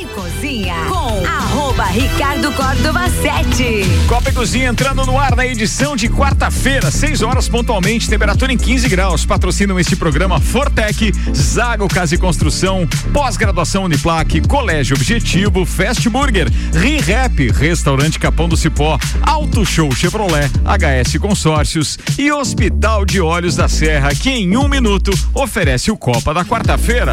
e Cozinha com arroba Ricardo Córdova 7. Copa e Cozinha entrando no ar na edição de quarta-feira, 6 horas pontualmente, temperatura em 15 graus. Patrocinam este programa Fortec, Zago Casa e Construção, pós-graduação Uniplaque, Colégio Objetivo, Fast Burger, ReHap, Restaurante Capão do Cipó, Auto Show Chevrolet, HS Consórcios e Hospital de Olhos da Serra, que em um minuto oferece o Copa da quarta-feira.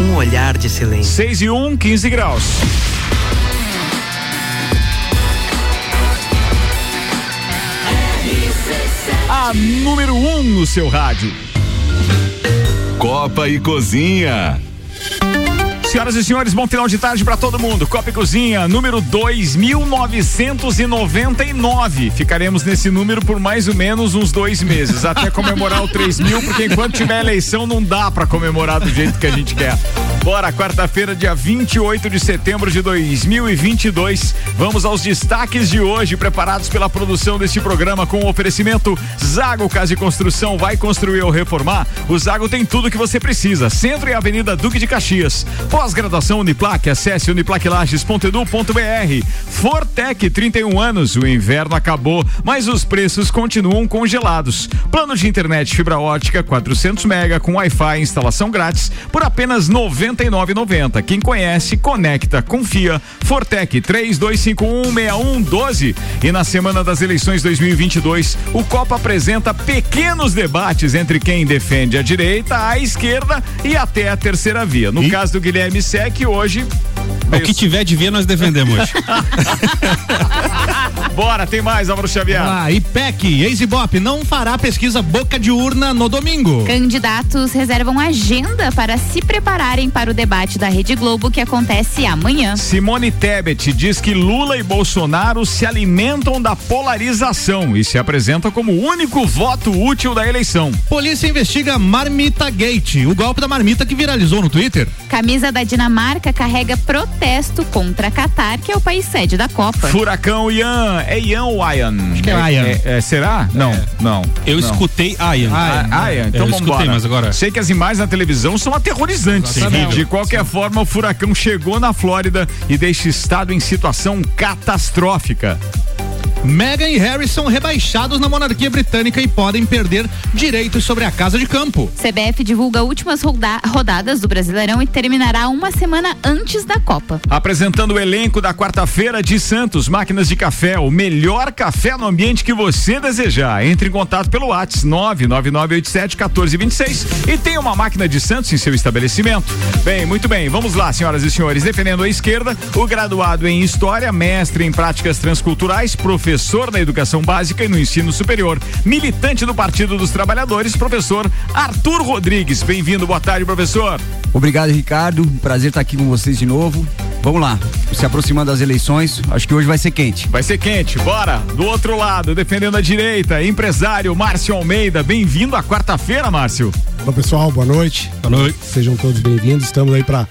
Um olhar de silêncio. 6 e 1, 15 graus. A número 1 um no seu rádio. Copa e Cozinha. Senhoras e senhores, bom final de tarde para todo mundo. Copa e Cozinha, número 2999. Ficaremos nesse número por mais ou menos uns dois meses, até comemorar o 3 mil, porque enquanto tiver eleição não dá para comemorar do jeito que a gente quer. Bora, quarta-feira, dia 28 de setembro de 2022. Vamos aos destaques de hoje, preparados pela produção deste programa com o oferecimento Zago Casa e Construção. Vai construir ou reformar? O Zago tem tudo que você precisa. Centro e Avenida Duque de Caxias. Pós-graduação Uniplaque, acesse uniplaquilages.edu.br. Fortec, 31 anos, o inverno acabou, mas os preços continuam congelados. Plano de internet fibra ótica 400 mega com Wi-Fi instalação grátis por apenas 99,90. Quem conhece, conecta, confia. Fortec 32516112. E na semana das eleições 2022, o Copa apresenta pequenos debates entre quem defende a direita, a esquerda e até a terceira via. No caso do Guilherme Sec, hoje O que tiver de ver, nós defendemos. Bora, tem mais, Álvaro Xavier. Ah, IPEC, ex-Ibope, não fará pesquisa boca de urna no domingo. Candidatos reservam agenda para se prepararem para o debate da Rede Globo que acontece amanhã. Simone Tebet diz que Lula e Bolsonaro se alimentam da polarização e se apresentam como o único voto útil da eleição. Polícia investiga Marmita Gate, o golpe da marmita que viralizou no Twitter. Camisa da Dinamarca carrega protesto contra Catar, que é o país sede da Copa. Furacão Ian, é Ian ou Ian? Acho que é Ian. É, será? Não, não. Eu não. escutei Ian. Ah, Ian, então eu vamos escutei, embora. mas agora. Sei que as imagens na televisão são aterrorizantes. De qualquer forma, o furacão chegou na Flórida e deixa o estado em situação catastrófica. Meghan e Harry são rebaixados na monarquia britânica e podem perder direitos sobre a casa de campo. CBF divulga últimas roda- rodadas do Brasileirão e terminará uma semana antes da Copa. Apresentando o elenco da quarta-feira de Santos, máquinas de café, o melhor café no ambiente que você desejar. Entre em contato pelo WhatsApp 999871426 e tem uma máquina de Santos em seu estabelecimento. Bem, muito bem, vamos lá, senhoras e senhores. Defendendo a esquerda, o graduado em História, mestre em Práticas Transculturais, professor na Educação Básica e no Ensino Superior, militante do Partido dos Trabalhadores, professor Arthur Rodrigues. Bem-vindo, boa tarde, professor. Obrigado, Ricardo. Prazer estar aqui com vocês de novo. Vamos lá, se aproximando das eleições, acho que hoje vai ser quente. Vai ser quente, bora. Do outro lado, defendendo a direita, empresário Márcio Almeida. Bem-vindo à quarta-feira, Márcio. Olá pessoal, boa noite. Boa noite. Sejam todos bem-vindos. Estamos aí para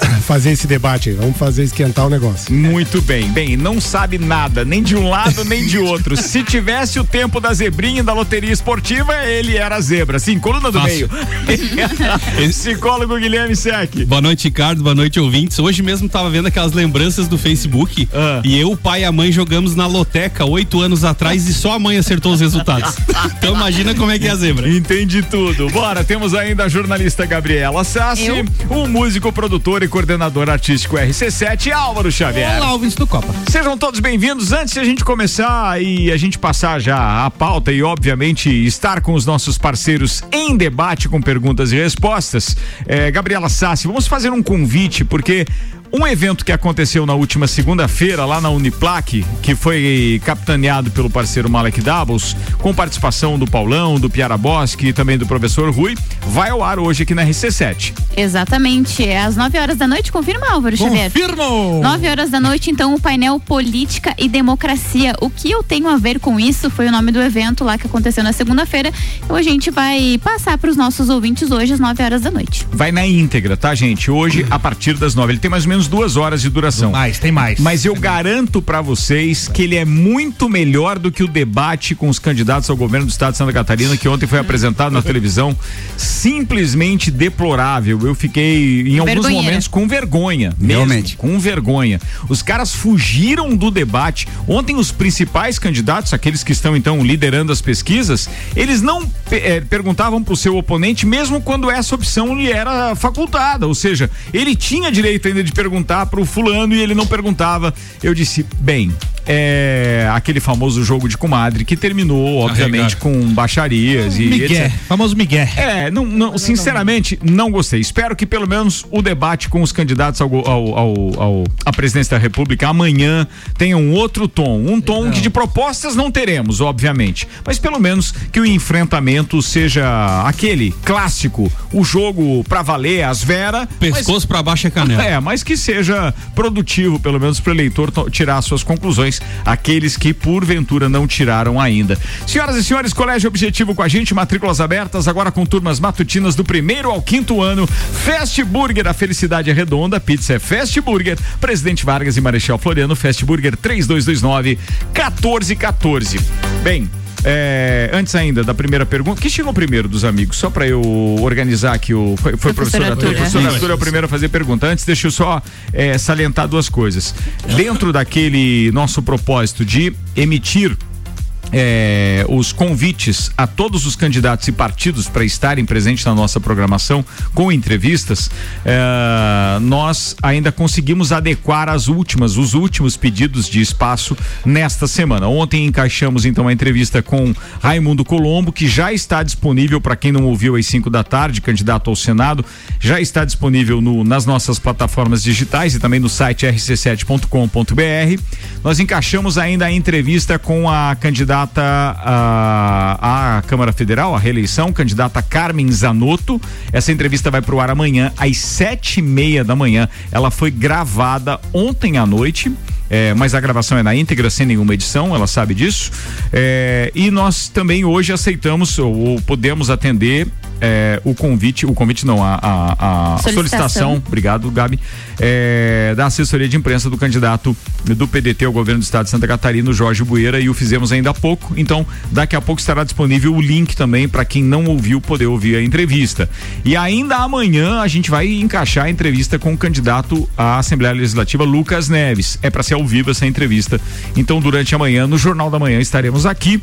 fazer esse debate aí. Vamos fazer esquentar o negócio. Muito bem. Bem, não sabe nada, nem de um lado nem de outro. Se tivesse o tempo da zebrinha e da loteria esportiva, ele era zebra. Sim, coluna do Fácil. meio. Psicólogo Guilherme Sec. Boa noite, Ricardo. Boa noite, ouvintes. Hoje mesmo tava vendo aquelas lembranças do Facebook Ah. e eu, o pai e a mãe jogamos na loteca oito anos atrás e só a mãe acertou os resultados. então imagina como é que é a zebra. Entendi tudo. Bora, temos ainda a jornalista Gabriela Sassi, Eu? o músico, produtor e e coordenador artístico RC7, Álvaro Xavier. Olá, ouvintes do Copa. Sejam todos bem-vindos. Antes de a gente começar e a gente passar já a pauta e, obviamente, estar com os nossos parceiros em debate com perguntas e respostas, eh, Gabriela Sassi, vamos fazer um convite, porque um evento que aconteceu na última segunda-feira lá na Uniplac, que foi capitaneado pelo parceiro Malek Doubles, com participação do Paulão, do Piara Bosque e também do professor Rui, vai ao ar hoje aqui na RC7. Exatamente. É às 9 horas da noite, confirma, Álvaro Xavier? Confirmo! 9 horas da noite, então, o painel Política e Democracia. O que eu tenho a ver com isso foi o nome do evento lá que aconteceu na segunda-feira. Então a gente vai passar para os nossos ouvintes hoje às 9 horas da noite. Vai na íntegra, tá, gente? Hoje, a partir das nove. Ele tem mais ou menos duas horas de duração. Mais, tem mais. Mas eu garanto pra vocês que ele é muito melhor do que o debate com os candidatos ao governo do estado de Santa Catarina que ontem foi apresentado na televisão. Simplesmente deplorável. Eu fiquei em alguns Vergonheira. momentos com vergonha. Mesmo, Realmente. Com vergonha. Os caras fugiram do debate. Ontem os principais candidatos, aqueles que estão então liderando as pesquisas, eles não eh, perguntavam pro seu oponente mesmo quando essa opção lhe era facultada. Ou seja, ele tinha direito ainda de perguntar pro fulano e ele não perguntava. Eu disse, bem, é aquele famoso jogo de comadre que terminou, obviamente, com baixarias e Miguel, etc. famoso Miguel. É, não, não, sinceramente, não gostei. Espero que pelo menos o debate com os candidatos ao, ao, ao, ao- à presidência da República amanhã tenha um outro tom. Um tom que de propostas não teremos, obviamente. Mas pelo menos que o enfrentamento seja aquele clássico, o jogo pra valer, as Vera. Pescoço pra baixo é canela. É, mas que seja produtivo, pelo menos para o eleitor to- tirar suas conclusões, aqueles que porventura não tiraram ainda. Senhoras e senhores, Colégio Objetivo com a gente, matrículas abertas, agora com turmas matutinas do primeiro ao quinto ano. Fast Burger, a felicidade é redonda, pizza é Fast Burger, Presidente Vargas e Marechal Floriano, Fast Burger 3229 1414. Bem, é, antes ainda da primeira pergunta, que chegou primeiro dos amigos? Só para eu organizar aqui o. Foi, foi Professor professor Arthur. Arthur, é. Professor Arthur é o primeiro a fazer pergunta. Antes, deixa eu só é, salientar duas coisas. Dentro daquele nosso propósito de emitir é, os convites a todos os candidatos e partidos para estarem presentes na nossa programação com entrevistas, é, nós ainda conseguimos adequar as últimas, os últimos pedidos de espaço nesta semana. Ontem encaixamos então a entrevista com Raimundo Colombo, que já está disponível para quem não ouviu às 5 da tarde, candidato ao Senado, já está disponível no- nas nossas plataformas digitais e também no site rc7.com.br. Nós encaixamos ainda a entrevista com a candidata à, à Câmara Federal, à reeleição, candidata Carmen Zanotto. Essa entrevista vai pro ar amanhã às sete e meia da manhã. Ela foi gravada ontem à noite. é, mas a gravação é na íntegra, sem nenhuma edição, ela sabe disso. É, e nós também hoje aceitamos ou, ou podemos atender é, o convite, o convite não, a, a- a Solicitação. solicitação, obrigado, Gabi, é, da assessoria de imprensa do candidato do PDT ao governo do estado de Santa Catarina, o Jorge Bueira, e o fizemos ainda há pouco. Então, daqui a pouco estará disponível o link também para quem não ouviu poder ouvir a entrevista. E ainda amanhã a gente vai encaixar a entrevista com o candidato à Assembleia Legislativa, Lucas Neves. É para ser ao vivo essa entrevista. Então, durante a manhã, no Jornal da Manhã, estaremos aqui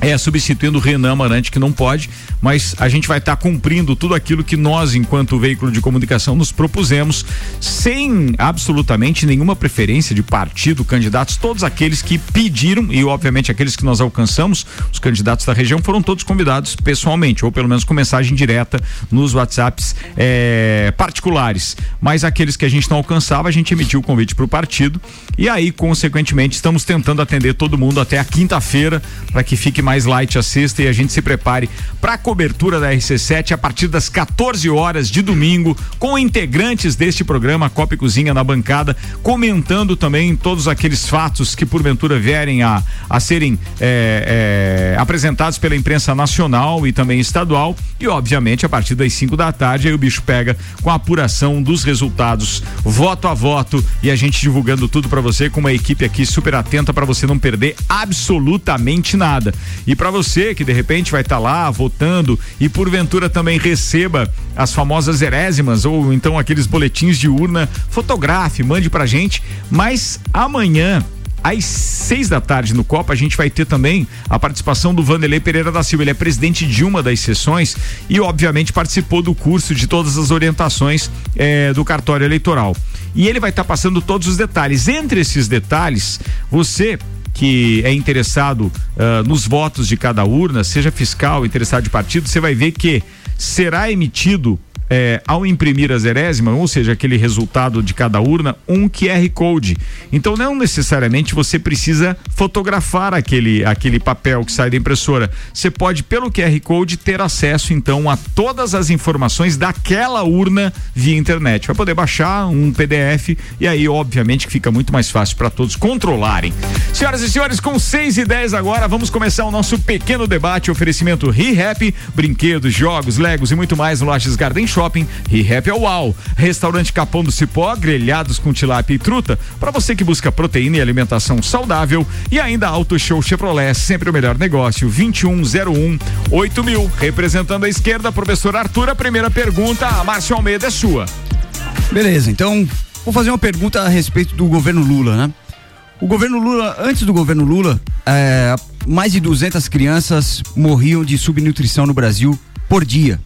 é, substituindo o Renan Amarante, que não pode, mas a gente vai estar cumprindo tudo aquilo que nós, enquanto veículo de comunicação, nos propusemos, sem absolutamente nenhuma preferência de partido, candidatos, todos aqueles que pediram, e obviamente aqueles que nós alcançamos, os candidatos da região, foram todos convidados pessoalmente, ou pelo menos com mensagem direta nos WhatsApps é, particulares. Mas aqueles que a gente não alcançava, a gente emitiu o convite para o partido, e aí, consequentemente, estamos tentando atender todo mundo até a quinta-feira, para que fique mais light a sexta e a gente se prepare para a cobertura da RC7 a partir das 14 horas de domingo, com integrantes deste programa Copa e Cozinha na bancada, comentando também todos aqueles fatos que porventura vierem a, a serem é, é, apresentados pela imprensa nacional e também estadual. E, obviamente, a partir das 5 da tarde, aí o bicho pega com a apuração dos resultados, voto a voto, e a gente divulgando tudo para você com uma equipe aqui super atenta para você não perder absolutamente nada. E para você que de repente vai estar lá votando e porventura também receba as famosas erésimas ou então aqueles boletins de urna, fotografe, mande pra gente, mas amanhã às seis da tarde no Copa, a gente vai ter também a participação do Vanderlei Pereira da Silva. Ele é presidente de uma das sessões e, obviamente, participou do curso de todas as orientações eh, do cartório eleitoral. E ele vai estar passando todos os detalhes. Entre esses detalhes, você que é interessado uh, nos votos de cada urna, seja fiscal, interessado de partido, você vai ver que será emitido é, ao imprimir a zerésima, ou seja, aquele resultado de cada urna, um QR Code. Então não necessariamente você precisa fotografar aquele, aquele papel que sai da impressora. Você pode, pelo QR Code, ter acesso então a todas as informações daquela urna via internet. Vai poder baixar um PDF e aí, obviamente, que fica muito mais fácil para todos controlarem. Senhoras e senhores, com 6 e 10 agora, vamos começar o nosso pequeno debate. Oferecimento ReHap, brinquedos, jogos, legos e muito mais no Lages Garden Shopping. ReHap é UAU. Restaurante Capão do Cipó, grelhados com tilápia e truta. Para você que busca proteína e alimentação saudável. E ainda Auto Show Chevrolet, sempre o melhor negócio. 2101 8000. Representando a esquerda, professor Arthur, a primeira pergunta, a Márcio Almeida é sua. Beleza, então vou fazer uma pergunta a respeito do governo Lula, né? O governo Lula, antes do governo Lula, é, mais de 200 crianças morriam de subnutrição no Brasil por dia.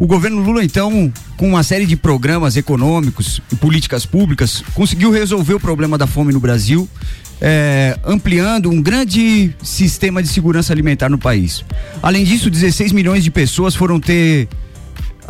O governo Lula, então, com uma série de programas econômicos e políticas públicas, conseguiu resolver o problema da fome no Brasil, é, ampliando um grande sistema de segurança alimentar no país. Além disso, 16 milhões de pessoas foram ter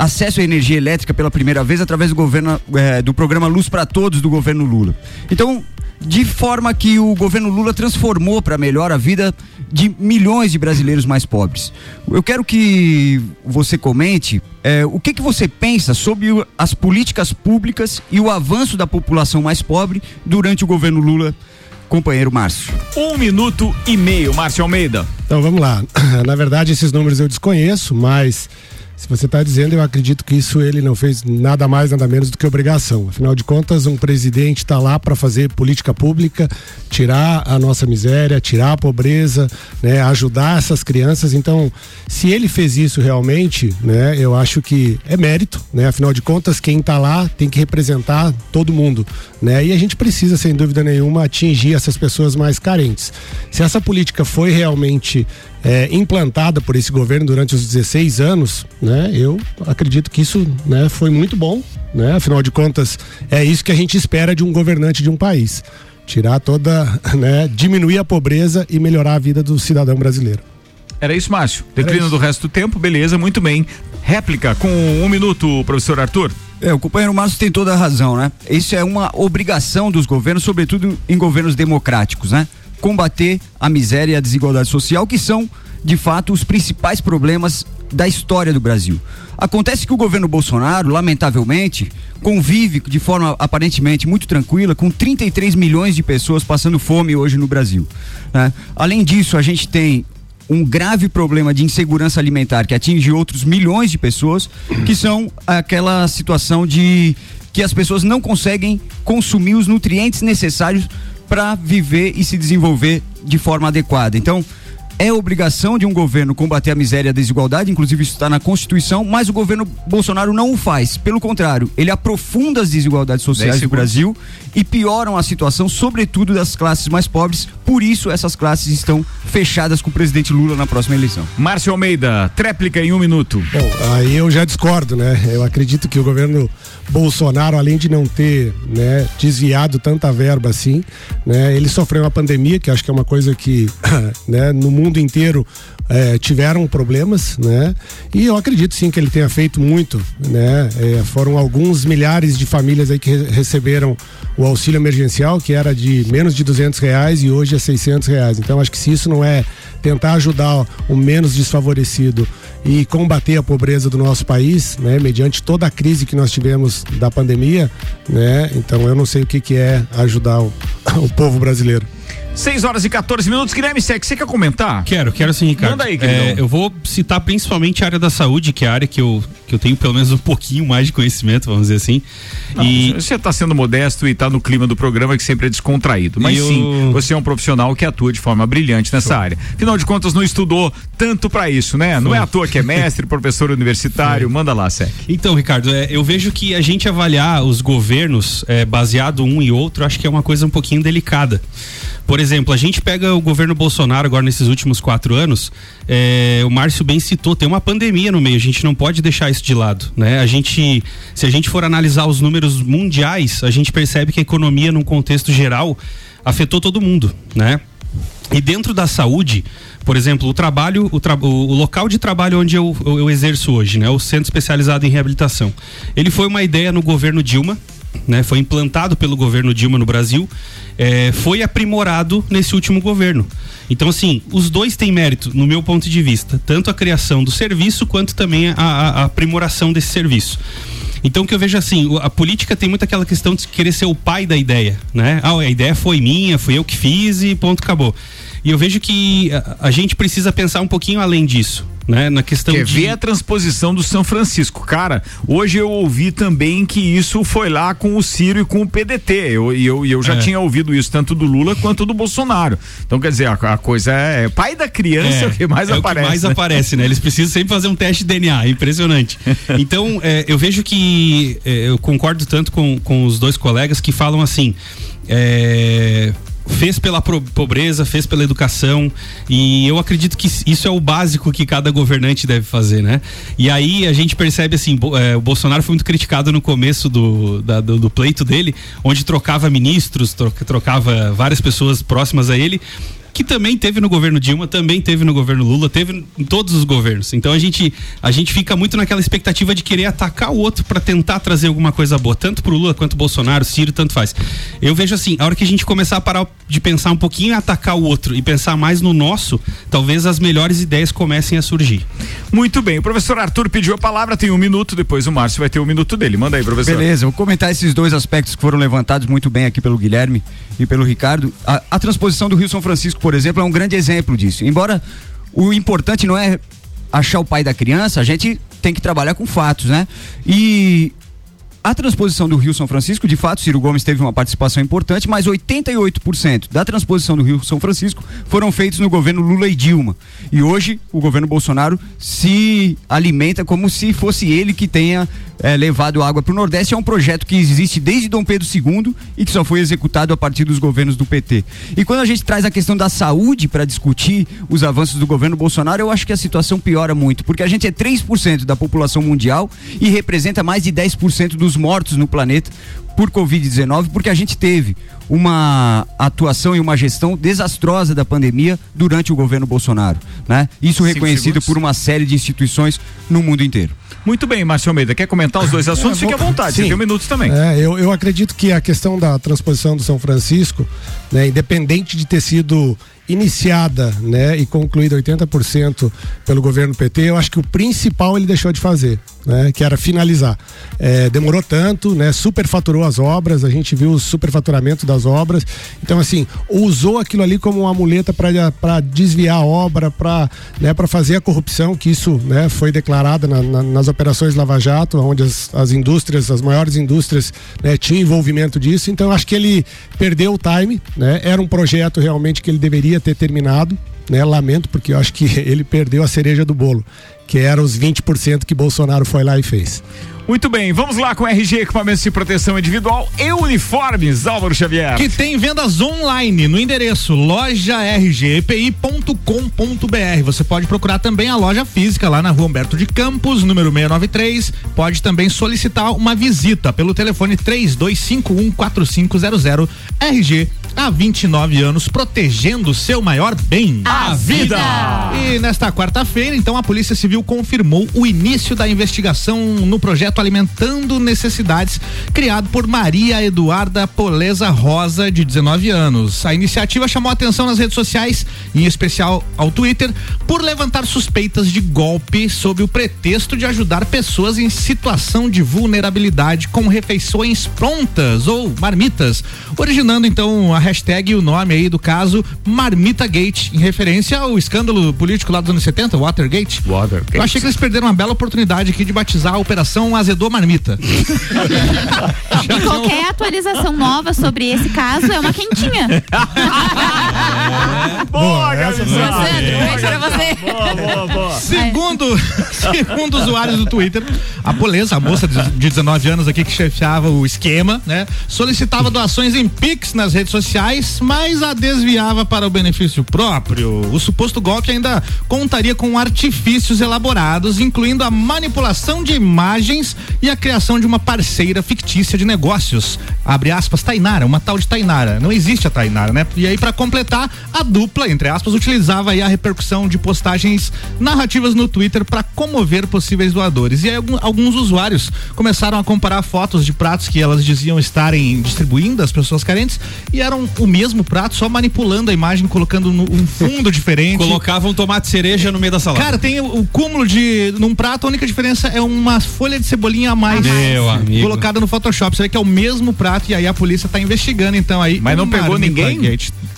acesso à energia elétrica pela primeira vez através do governo é, do programa Luz para Todos do governo Lula. Então, de forma que o governo Lula transformou para melhor a vida de milhões de brasileiros mais pobres. Eu quero que você comente é, o que, que você pensa sobre as políticas públicas e o avanço da população mais pobre durante o governo Lula, companheiro Márcio. Um minuto e meio, Márcio Almeida. Então vamos lá. Na verdade, esses números eu desconheço, mas se você está dizendo, eu acredito que isso ele não fez nada mais, nada menos do que obrigação. Afinal de contas, um presidente está lá para fazer política pública, tirar a nossa miséria, tirar a pobreza, né, ajudar essas crianças. Então, se ele fez isso realmente, né, eu acho que é mérito, né? Afinal de contas, quem está lá tem que representar todo mundo, né? E a gente precisa, sem dúvida nenhuma, atingir essas pessoas mais carentes. Se essa política foi realmente é, implantada por esse governo durante os 16 anos, né? Eu acredito que isso, né, foi muito bom, né? Afinal de contas, é isso que a gente espera de um governante de um país. Tirar toda, né, diminuir a pobreza e melhorar a vida do cidadão brasileiro. Era isso, Márcio. Declínio do resto do tempo, beleza, muito bem. Réplica com um minuto, professor Arthur. É, o companheiro Márcio tem toda a razão, né? Isso é uma obrigação dos governos, sobretudo em governos democráticos, né? Combater a miséria e a desigualdade social, que são, de fato, os principais problemas da história do Brasil. Acontece que o governo Bolsonaro, lamentavelmente, convive de forma aparentemente muito tranquila com 33 milhões de pessoas passando fome hoje no Brasil. Né? Além disso, a gente tem um grave problema de insegurança alimentar que atinge outros milhões de pessoas, que são aquela situação de que as pessoas não conseguem consumir os nutrientes necessários para viver e se desenvolver de forma adequada. Então, é obrigação de um governo combater a miséria e a desigualdade, inclusive isso está na Constituição, mas o governo Bolsonaro não o faz. Pelo contrário, ele aprofunda as desigualdades sociais do Brasil e pioram a situação, sobretudo das classes mais pobres. Por isso, essas classes estão fechadas com o presidente Lula na próxima eleição. Márcio Almeida, tréplica em um minuto. Bom, aí eu já discordo, né? Eu acredito que o governo Bolsonaro, além de não ter né, desviado tanta verba assim, né, ele sofreu uma pandemia, que acho que é uma coisa que né, no mundo inteiro é, tiveram problemas, né? E eu acredito sim que ele tenha feito muito, né? É, foram alguns milhares de famílias aí que re receberam o auxílio emergencial, que era de menos de duzentos reais e hoje é seiscentos reais. Então acho que se isso não é tentar ajudar o menos desfavorecido e combater a pobreza do nosso país, né, mediante toda a crise que nós tivemos da pandemia, né? Então eu não sei o que que é ajudar o, o povo brasileiro. 6 horas e 14 minutos. Guilherme Sec, você quer comentar? Quero, quero sim, Ricardo. Manda aí. É, eu vou citar principalmente a área da saúde, que é a área que eu, que eu tenho pelo menos um pouquinho mais de conhecimento, vamos dizer assim. Não, e Você está sendo modesto e está no clima do programa que sempre é descontraído. Mas eu- sim, você é um profissional que atua de forma brilhante nessa área. Afinal de contas, não estudou tanto para isso, né? Não é à toa que é mestre, professor universitário. Manda lá, Sec. Então, Ricardo, é, eu vejo que a gente avaliar os governos é, baseado um e outro, acho que é uma coisa um pouquinho delicada. Por exemplo, a gente pega o governo Bolsonaro agora nesses últimos quatro anos, é, o Márcio bem citou, tem uma pandemia no meio, a gente não pode deixar isso de lado, né? A gente, se a gente for analisar os números mundiais, a gente percebe que a economia num contexto geral afetou todo mundo, né? E dentro da saúde, por exemplo, o trabalho, o, tra o local de trabalho onde eu, eu, exerço hoje, né? O Centro Especializado em Reabilitação. Ele foi uma ideia no governo Dilma, né? Foi implantado pelo governo Dilma no Brasil, é, foi aprimorado nesse último governo. Então, assim, os dois têm mérito, no meu ponto de vista, tanto a criação do serviço quanto também a, a, a aprimoração desse serviço. Então, que eu vejo assim, a política tem muito aquela questão de querer ser o pai da ideia, né? Ah, a ideia foi minha, fui eu que fiz e ponto, acabou. E eu vejo que a, a gente precisa pensar um pouquinho além disso. Né, na questão Quer de... ver a transposição do São Francisco. Cara, hoje eu ouvi também que isso foi lá com o Ciro e com o PDT. Eu, e eu, eu já É. tinha ouvido isso tanto do Lula quanto do Bolsonaro. Então, quer dizer, a, a coisa é, é pai da criança o que mais é aparece. O que mais né? aparece, né? Eles precisam sempre fazer um teste de DNA, é impressionante. Então, é, eu vejo que é, eu concordo tanto com, com os dois colegas que falam assim. é, fez pela pobreza, fez pela educação e eu acredito que isso é o básico que cada governante deve fazer, né? E aí a gente percebe assim, é, o Bolsonaro foi muito criticado no começo do, da- do, do pleito dele, onde trocava ministros, troca- trocava várias pessoas próximas a ele que também teve no governo Dilma, também teve no governo Lula, teve em todos os governos. Então a gente a gente fica muito naquela expectativa de querer atacar o outro para tentar trazer alguma coisa boa, tanto pro Lula quanto Bolsonaro, Ciro, tanto faz. Eu vejo assim, a hora que a gente começar a parar de pensar um pouquinho em atacar o outro e pensar mais no nosso, talvez as melhores ideias comecem a surgir. Muito bem, o professor Arthur pediu a palavra, tem um minuto, depois o Márcio vai ter um minuto dele. Manda aí, professor. Beleza, vou comentar esses dois aspectos que foram levantados muito bem aqui pelo Guilherme e pelo Ricardo. A, a transposição do Rio São Francisco, por exemplo, é um grande exemplo disso. Embora o importante não é achar o pai da criança, a gente tem que trabalhar com fatos, né? E a transposição do Rio São Francisco, de fato, Ciro Gomes teve uma participação importante, mas 88% da transposição do Rio São Francisco foram feitos no governo Lula e Dilma. E hoje o governo Bolsonaro se alimenta como se fosse ele que tenha eh, levado água para o Nordeste. É um projeto que existe desde Dom Pedro II e que só foi executado a partir dos governos do PT. E quando a gente traz a questão da saúde para discutir os avanços do governo Bolsonaro, eu acho que a situação piora muito, porque a gente é 3% da população mundial e representa mais de 10% dos mortos no planeta por Covid-19, porque a gente teve uma atuação e uma gestão desastrosa da pandemia durante o governo Bolsonaro, né? Isso Cinco reconhecido segundos. por uma série de instituições no mundo inteiro. Muito bem, Márcio Almeida, quer comentar os dois assuntos? É, Fique à vontade, sim. você tem um minuto também. É, eu, eu acredito que a questão da transposição do São Francisco, né, independente de ter sido iniciada né, e concluída 80% pelo governo PT, eu acho que o principal ele deixou de fazer, né, que era finalizar. É, demorou tanto, né, superfaturou as obras, a gente viu o superfaturamento das obras. Então, assim, usou aquilo ali como uma muleta para desviar a obra, para né, fazer a corrupção, que isso né, foi declarada na- na- nas operações Lava Jato, onde as, as indústrias, as maiores indústrias, né, tinham envolvimento disso. Então, acho que ele perdeu o time, né? Era um projeto realmente que ele deveria ter terminado, né? Lamento, porque eu acho que ele perdeu a cereja do bolo, que era os 20% que Bolsonaro foi lá e fez. Muito bem, vamos lá com RG, equipamentos de proteção individual e uniformes, Álvaro Xavier. Que tem vendas online no endereço lojargpi.com.br. Você pode procurar também a loja física lá na rua Humberto de Campos, número 693. Pode também solicitar uma visita pelo telefone 32514500. RG há 29 anos protegendo o seu maior bem. A vida. E nesta quarta-feira, então, a Polícia Civil confirmou o início da investigação no projeto Alimentando Necessidades, criado por Maria Eduarda Poleza Rosa, de 19 anos. A iniciativa chamou atenção nas redes sociais, em especial ao Twitter, por levantar suspeitas de golpe sob o pretexto de ajudar pessoas em situação de vulnerabilidade com refeições prontas ou marmitas, originando então a hashtag e o nome aí do caso Marmita Gate, em referência ao escândalo político lá dos anos 70, Watergate. Watergate. Eu achei que eles perderam uma bela oportunidade aqui de batizar a Operação Azedou Marmita. E qualquer atualização nova sobre esse caso é uma quentinha. Boa, beijo pra você. Boa, boa, boa. Segundo, segundo usuários do Twitter, a Poleza, a moça de de 19 anos aqui que chefiava o esquema, né, solicitava doações em Pix nas redes sociais policiais, mas a desviava para o benefício próprio. O suposto golpe ainda contaria com artifícios elaborados, incluindo a manipulação de imagens e a criação de uma parceira fictícia de negócios. Abre aspas, Tainara, uma tal de Tainara. Não existe a Tainara, né? E aí, para completar, a dupla, entre aspas, utilizava aí a repercussão de postagens narrativas no Twitter para comover possíveis doadores. E aí, alguns usuários começaram a comparar fotos de pratos que elas diziam estarem distribuindo às pessoas carentes e eram o mesmo prato, só manipulando a imagem, colocando no, um fundo diferente. Colocavam um tomate cereja no meio da salada. Cara, tem o, o, cúmulo de. Num prato, a única diferença é uma folha de cebolinha a mais. Meu amigo. Colocada no Photoshop. Você vê que é o mesmo prato e aí a polícia tá investigando, então aí. Mas não pegou ninguém?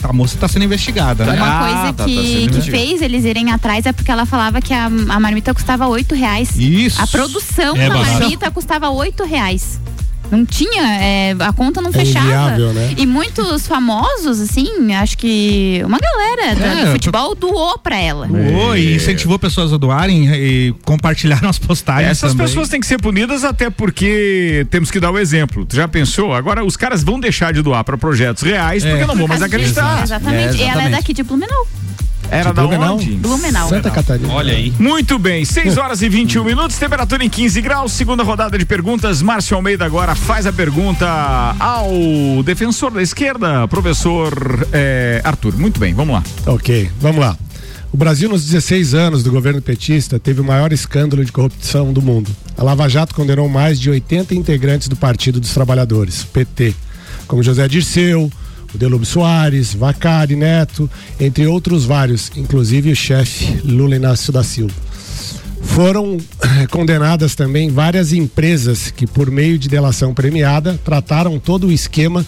A moça tá sendo investigada, né? Uma coisa ah, tá, que, tá que fez eles irem atrás é porque ela falava que a, a marmita custava oito reais. Isso. A produção é da marmita custava oito reais. Não tinha, é, a conta não é fechava. Inviável, né? E muitos famosos, assim, acho que uma galera é, do futebol tô... doou pra ela. Doou e incentivou pessoas a doarem e compartilharam as postagens. Essas também. pessoas têm que ser punidas até porque temos que dar o exemplo. Tu já pensou? Agora os caras vão deixar de doar para projetos reais porque é. não vão mais acreditar. Exatamente. É, exatamente. Ela é daqui de Blumenau. Era da Blumenau? onde? Blumenau. Santa Catarina. Olha aí. Muito bem, 6 horas e 21 minutos, temperatura em 15 graus, segunda rodada de perguntas. Márcio Almeida agora faz a pergunta ao defensor da esquerda, professor é, Arthur. Muito bem, vamos lá. Ok, vamos lá. O Brasil, nos 16 anos do governo petista, teve o maior escândalo de corrupção do mundo. A Lava Jato condenou mais de 80 integrantes do Partido dos Trabalhadores, PT, como José Dirceu, o Soares, Vacari Neto, entre outros vários, inclusive o chefe Lula Inácio da Silva. Foram condenadas também várias empresas que, por meio de delação premiada, trataram todo o esquema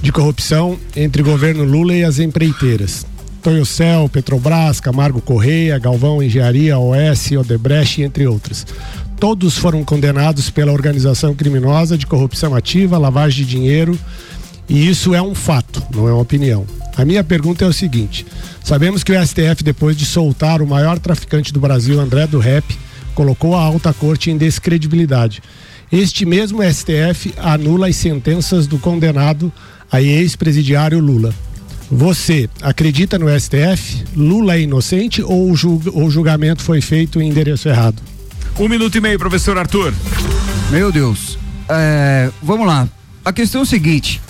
de corrupção entre o governo Lula e as empreiteiras. Toyocel, Petrobras, Camargo Correia, Galvão Engenharia, OS, Odebrecht, entre outros. Todos foram condenados pela organização criminosa de corrupção ativa, lavagem de dinheiro e isso é um fato, não é uma opinião. A minha pergunta é o seguinte: sabemos que o STF, depois de soltar o maior traficante do Brasil, André do Rep, colocou a alta corte em descredibilidade. Este mesmo STF anula as sentenças do condenado a ex-presidiário Lula. Você acredita no STF? Lula é inocente ou o julgamento foi feito em endereço errado? Um minuto e meio, professor Arthur. Meu Deus. É, vamos lá. A questão é o seguinte: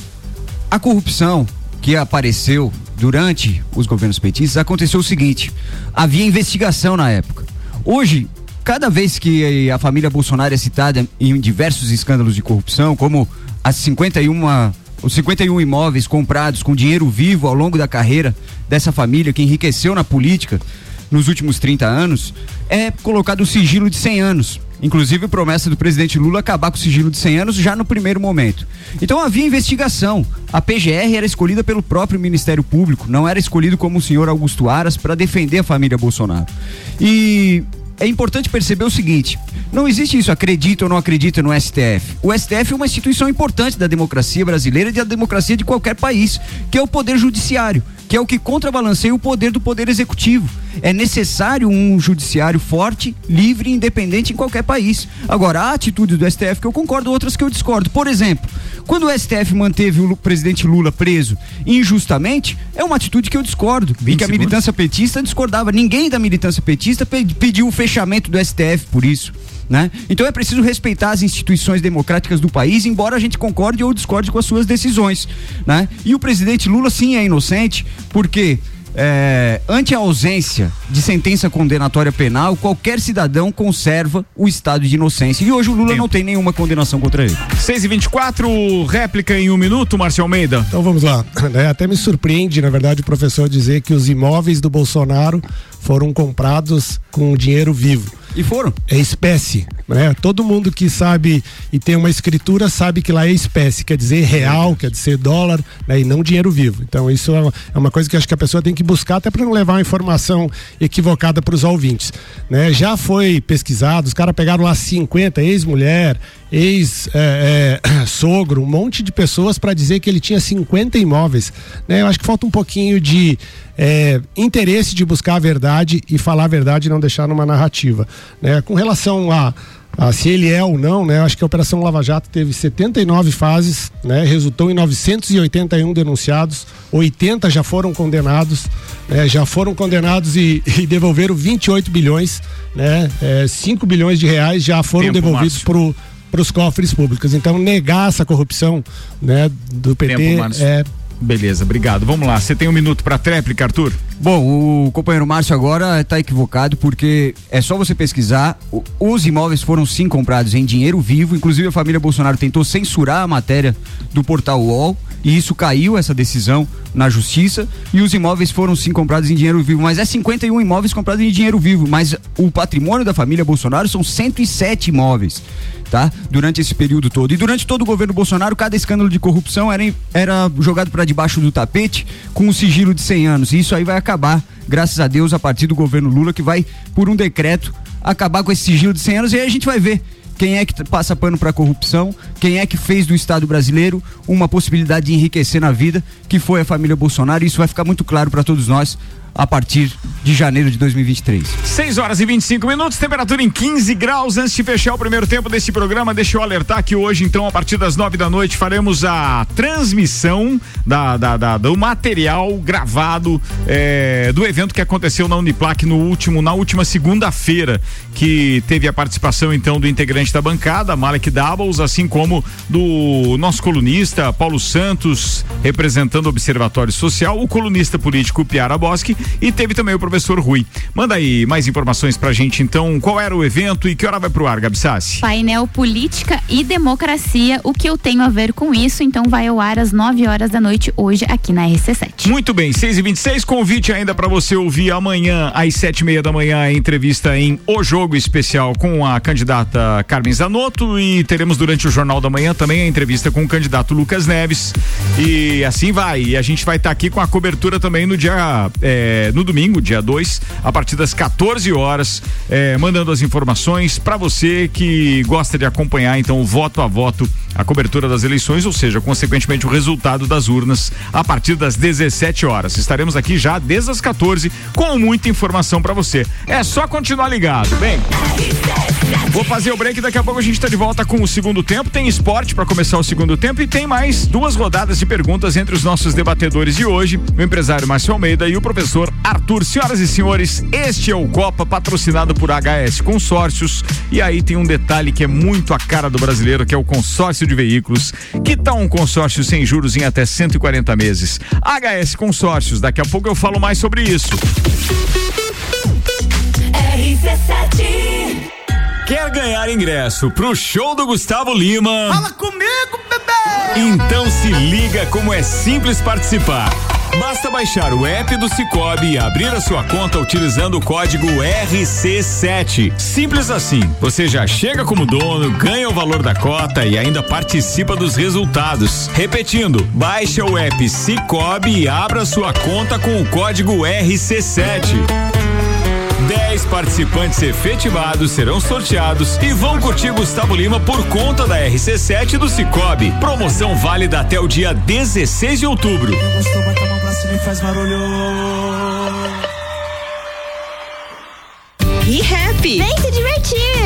a corrupção que apareceu durante os governos petistas aconteceu o seguinte: havia investigação na época. Hoje, cada vez que a família Bolsonaro é citada em diversos escândalos de corrupção, como as 51 os 51 imóveis comprados com dinheiro vivo ao longo da carreira dessa família que enriqueceu na política nos últimos 30 anos, é colocado o sigilo de 100 anos. Inclusive promessa do presidente Lula acabar com o sigilo de 100 anos já no primeiro momento. Então havia investigação. A PGR era escolhida pelo próprio Ministério Público, não era escolhido como o senhor Augusto Aras para defender a família Bolsonaro. E é importante perceber o seguinte: não existe isso, acredita ou não acredita no STF. O STF é uma instituição importante da democracia brasileira e da democracia de qualquer país, que é o Poder Judiciário que é o que contrabalanceia o poder do poder executivo. É necessário um judiciário forte, livre e independente em qualquer país. Agora, a atitude do STF que eu concordo, outras que eu discordo. Por exemplo, quando o STF manteve o presidente Lula preso injustamente, é uma atitude que eu discordo. E que a militância petista discordava. Ninguém da militância petista pediu o fechamento do STF por isso. Né? Então é preciso respeitar as instituições democráticas do país, embora a gente concorde ou discorde com as suas decisões. Né? E o presidente Lula sim é inocente, porque é, ante a ausência de sentença condenatória penal, qualquer cidadão conserva o estado de inocência. E hoje o Lula Tempo. não tem nenhuma condenação contra ele. 6 e 24 réplica em um minuto, Márcio Almeida. Então vamos lá. É, até me surpreende, na verdade, o professor dizer que os imóveis do Bolsonaro foram comprados com dinheiro vivo. E foram? É espécie, né? Todo mundo que sabe e tem uma escritura sabe que lá é espécie, quer dizer real, quer dizer dólar, né? E não dinheiro vivo. Então isso é uma, é coisa que acho que a pessoa tem que buscar até para não levar uma informação equivocada para os ouvintes, né? Já foi pesquisado, os caras pegaram lá 50 ex-mulher, ex-sogro, é, é, um monte de pessoas para dizer que ele tinha 50 imóveis, né? Eu acho que falta um pouquinho de é, interesse de buscar a verdade e falar a verdade e não deixar numa narrativa. Né? Com relação a ah, se ele é ou não, né? Acho que a Operação Lava Jato teve 79 fases, né? Resultou em 981 denunciados, 80 já foram condenados, né? Já foram condenados e, e devolveram 28 bilhões, né? É, 5 bilhões de reais já foram Tempo, devolvidos para os cofres públicos. Então, negar essa corrupção, né? Do PT Tempo, é Beleza, obrigado. Vamos lá, você tem um minuto para tréplica, Arthur? Bom, o companheiro Márcio agora está equivocado porque é só você pesquisar. Os imóveis foram sim comprados em dinheiro vivo, inclusive a família Bolsonaro tentou censurar a matéria do portal UOL e isso caiu, essa decisão, na justiça. E os imóveis foram sim comprados em dinheiro vivo, mas é 51 imóveis comprados em dinheiro vivo. Mas o patrimônio da família Bolsonaro são 107 imóveis tá? Durante esse período todo. E durante todo o governo Bolsonaro, cada escândalo de corrupção era, era jogado para debaixo do tapete com um sigilo de 100 anos. E isso aí vai acabar, graças a Deus, a partir do governo Lula, que vai, por um decreto, acabar com esse sigilo de 100 anos. E aí a gente vai ver quem é que passa pano para corrupção, quem é que fez do Estado brasileiro uma possibilidade de enriquecer na vida, que foi a família Bolsonaro. Isso vai ficar muito claro para todos nós a partir de janeiro de 2023. 6 horas e 25 minutos, temperatura em 15 graus. Antes de fechar o primeiro tempo desse programa, deixa eu alertar que hoje, então, a partir das 9 da noite, faremos a transmissão da, da, da do material gravado é, do evento que aconteceu na Uniplac no último, na última segunda-feira, que teve a participação, então, do integrante da bancada, Malek Doubles, assim como do nosso colunista, Paulo Santos, representando o Observatório Social, o colunista político Piara Bosque e teve também o professor Rui. Manda aí mais informações pra gente, então. Qual era o evento e que hora vai pro ar, Gabi Sassi? Painel Política e Democracia. O que eu tenho a ver com isso? Então vai ao ar às 9 horas da noite hoje aqui na RC7. Muito bem, 6 e 26 convite ainda para você ouvir amanhã às sete e meia da manhã a entrevista em O Jogo Especial com a candidata Carmen Zanotto e teremos durante o Jornal da Manhã também a entrevista com o candidato Lucas Neves e assim vai. E a gente vai estar tá aqui com a cobertura também no dia é, é, no domingo, dia 2, a partir das 14 horas, é, mandando as informações para você que gosta de acompanhar então voto a voto, a cobertura das eleições, ou seja, consequentemente o resultado das urnas a partir das 17 horas. Estaremos aqui já desde as 14 com muita informação para você. É só continuar ligado. Bem, vou fazer o break daqui a pouco a gente está de volta com o segundo tempo. Tem esporte para começar o segundo tempo e tem mais duas rodadas de perguntas entre os nossos debatedores de hoje, o empresário Márcio Almeida e o professor professor Arthur. Senhoras e senhores, este é o Copa patrocinado por HS Consórcios. E aí tem um detalhe que é muito a cara do brasileiro, que é o consórcio de veículos. Que tal um consórcio sem juros em até 140 meses? HS Consórcios, daqui a pouco eu falo mais sobre isso. RC7 Quer ganhar ingresso pro show do Gustavo Lima? Fala comigo, bebê! Então se liga como é simples participar. Basta baixar o app do Cicobi e abrir a sua conta utilizando o código RC7. Simples assim. Você já chega como dono, ganha o valor da cota e ainda participa dos resultados. Repetindo, baixe o app Cicobi e abra sua conta com o código RC7. 10 participantes efetivados serão sorteados e vão curtir Gustavo Lima por conta da RC7 do Cicobi. Promoção válida até o dia 16 de outubro faz barulho. E Happy. Vem se divertir!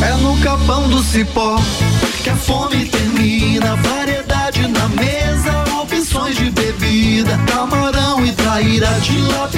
É no capão do cipó que a fome termina. Variedade na mesa, opções de bebida. Camarão e traíra, tilápia, a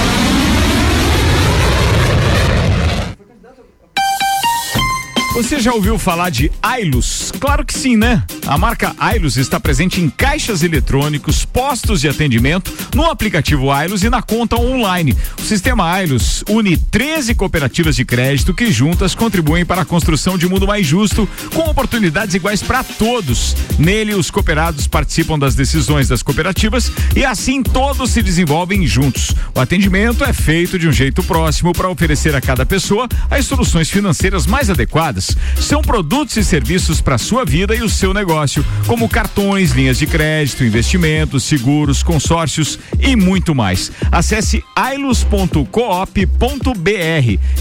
Você já ouviu falar de Ailus? Claro que sim, né? A marca Ailus está presente em caixas eletrônicos, postos de atendimento, no aplicativo Ailus e na conta online. O sistema Ailus une 13 cooperativas de crédito que juntas contribuem para a construção de um mundo mais justo, com oportunidades iguais para todos. Nele, os cooperados participam das decisões das cooperativas e assim todos se desenvolvem juntos. O atendimento é feito de um jeito próximo para oferecer a cada pessoa as soluções financeiras mais adequadas são produtos e serviços para sua vida e o seu negócio, como cartões, linhas de crédito, investimentos, seguros, consórcios e muito mais. Acesse ailos.coop.br.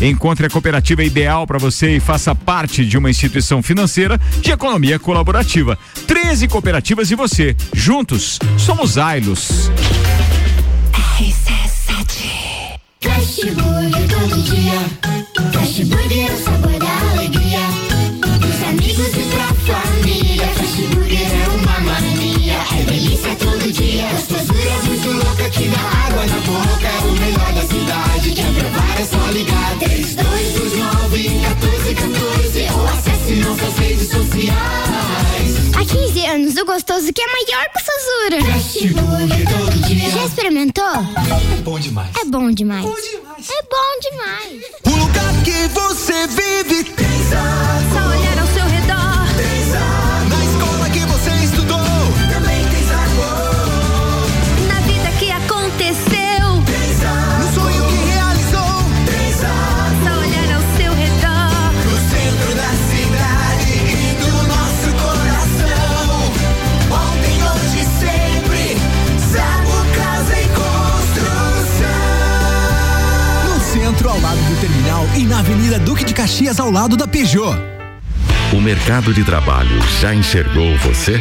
Encontre a cooperativa ideal para você e faça parte de uma instituição financeira de economia colaborativa. 13 cooperativas e você. Juntos, somos Ailos. RC7 Fast Burger todo dia. Fast Burger é o sabor que dá água na boca. É o melhor da cidade. Quer provar é só ligar. 3229 1414 ou acesse nossas redes sociais. Há 15 anos, o gostoso que é maior que o Sazura. Já experimentou? É bom demais. É bom demais. Bom demais. É bom demais. O lugar que você vive tem Só olhar e na Avenida Duque de Caxias, ao lado da Peugeot O mercado de trabalho já enxergou você?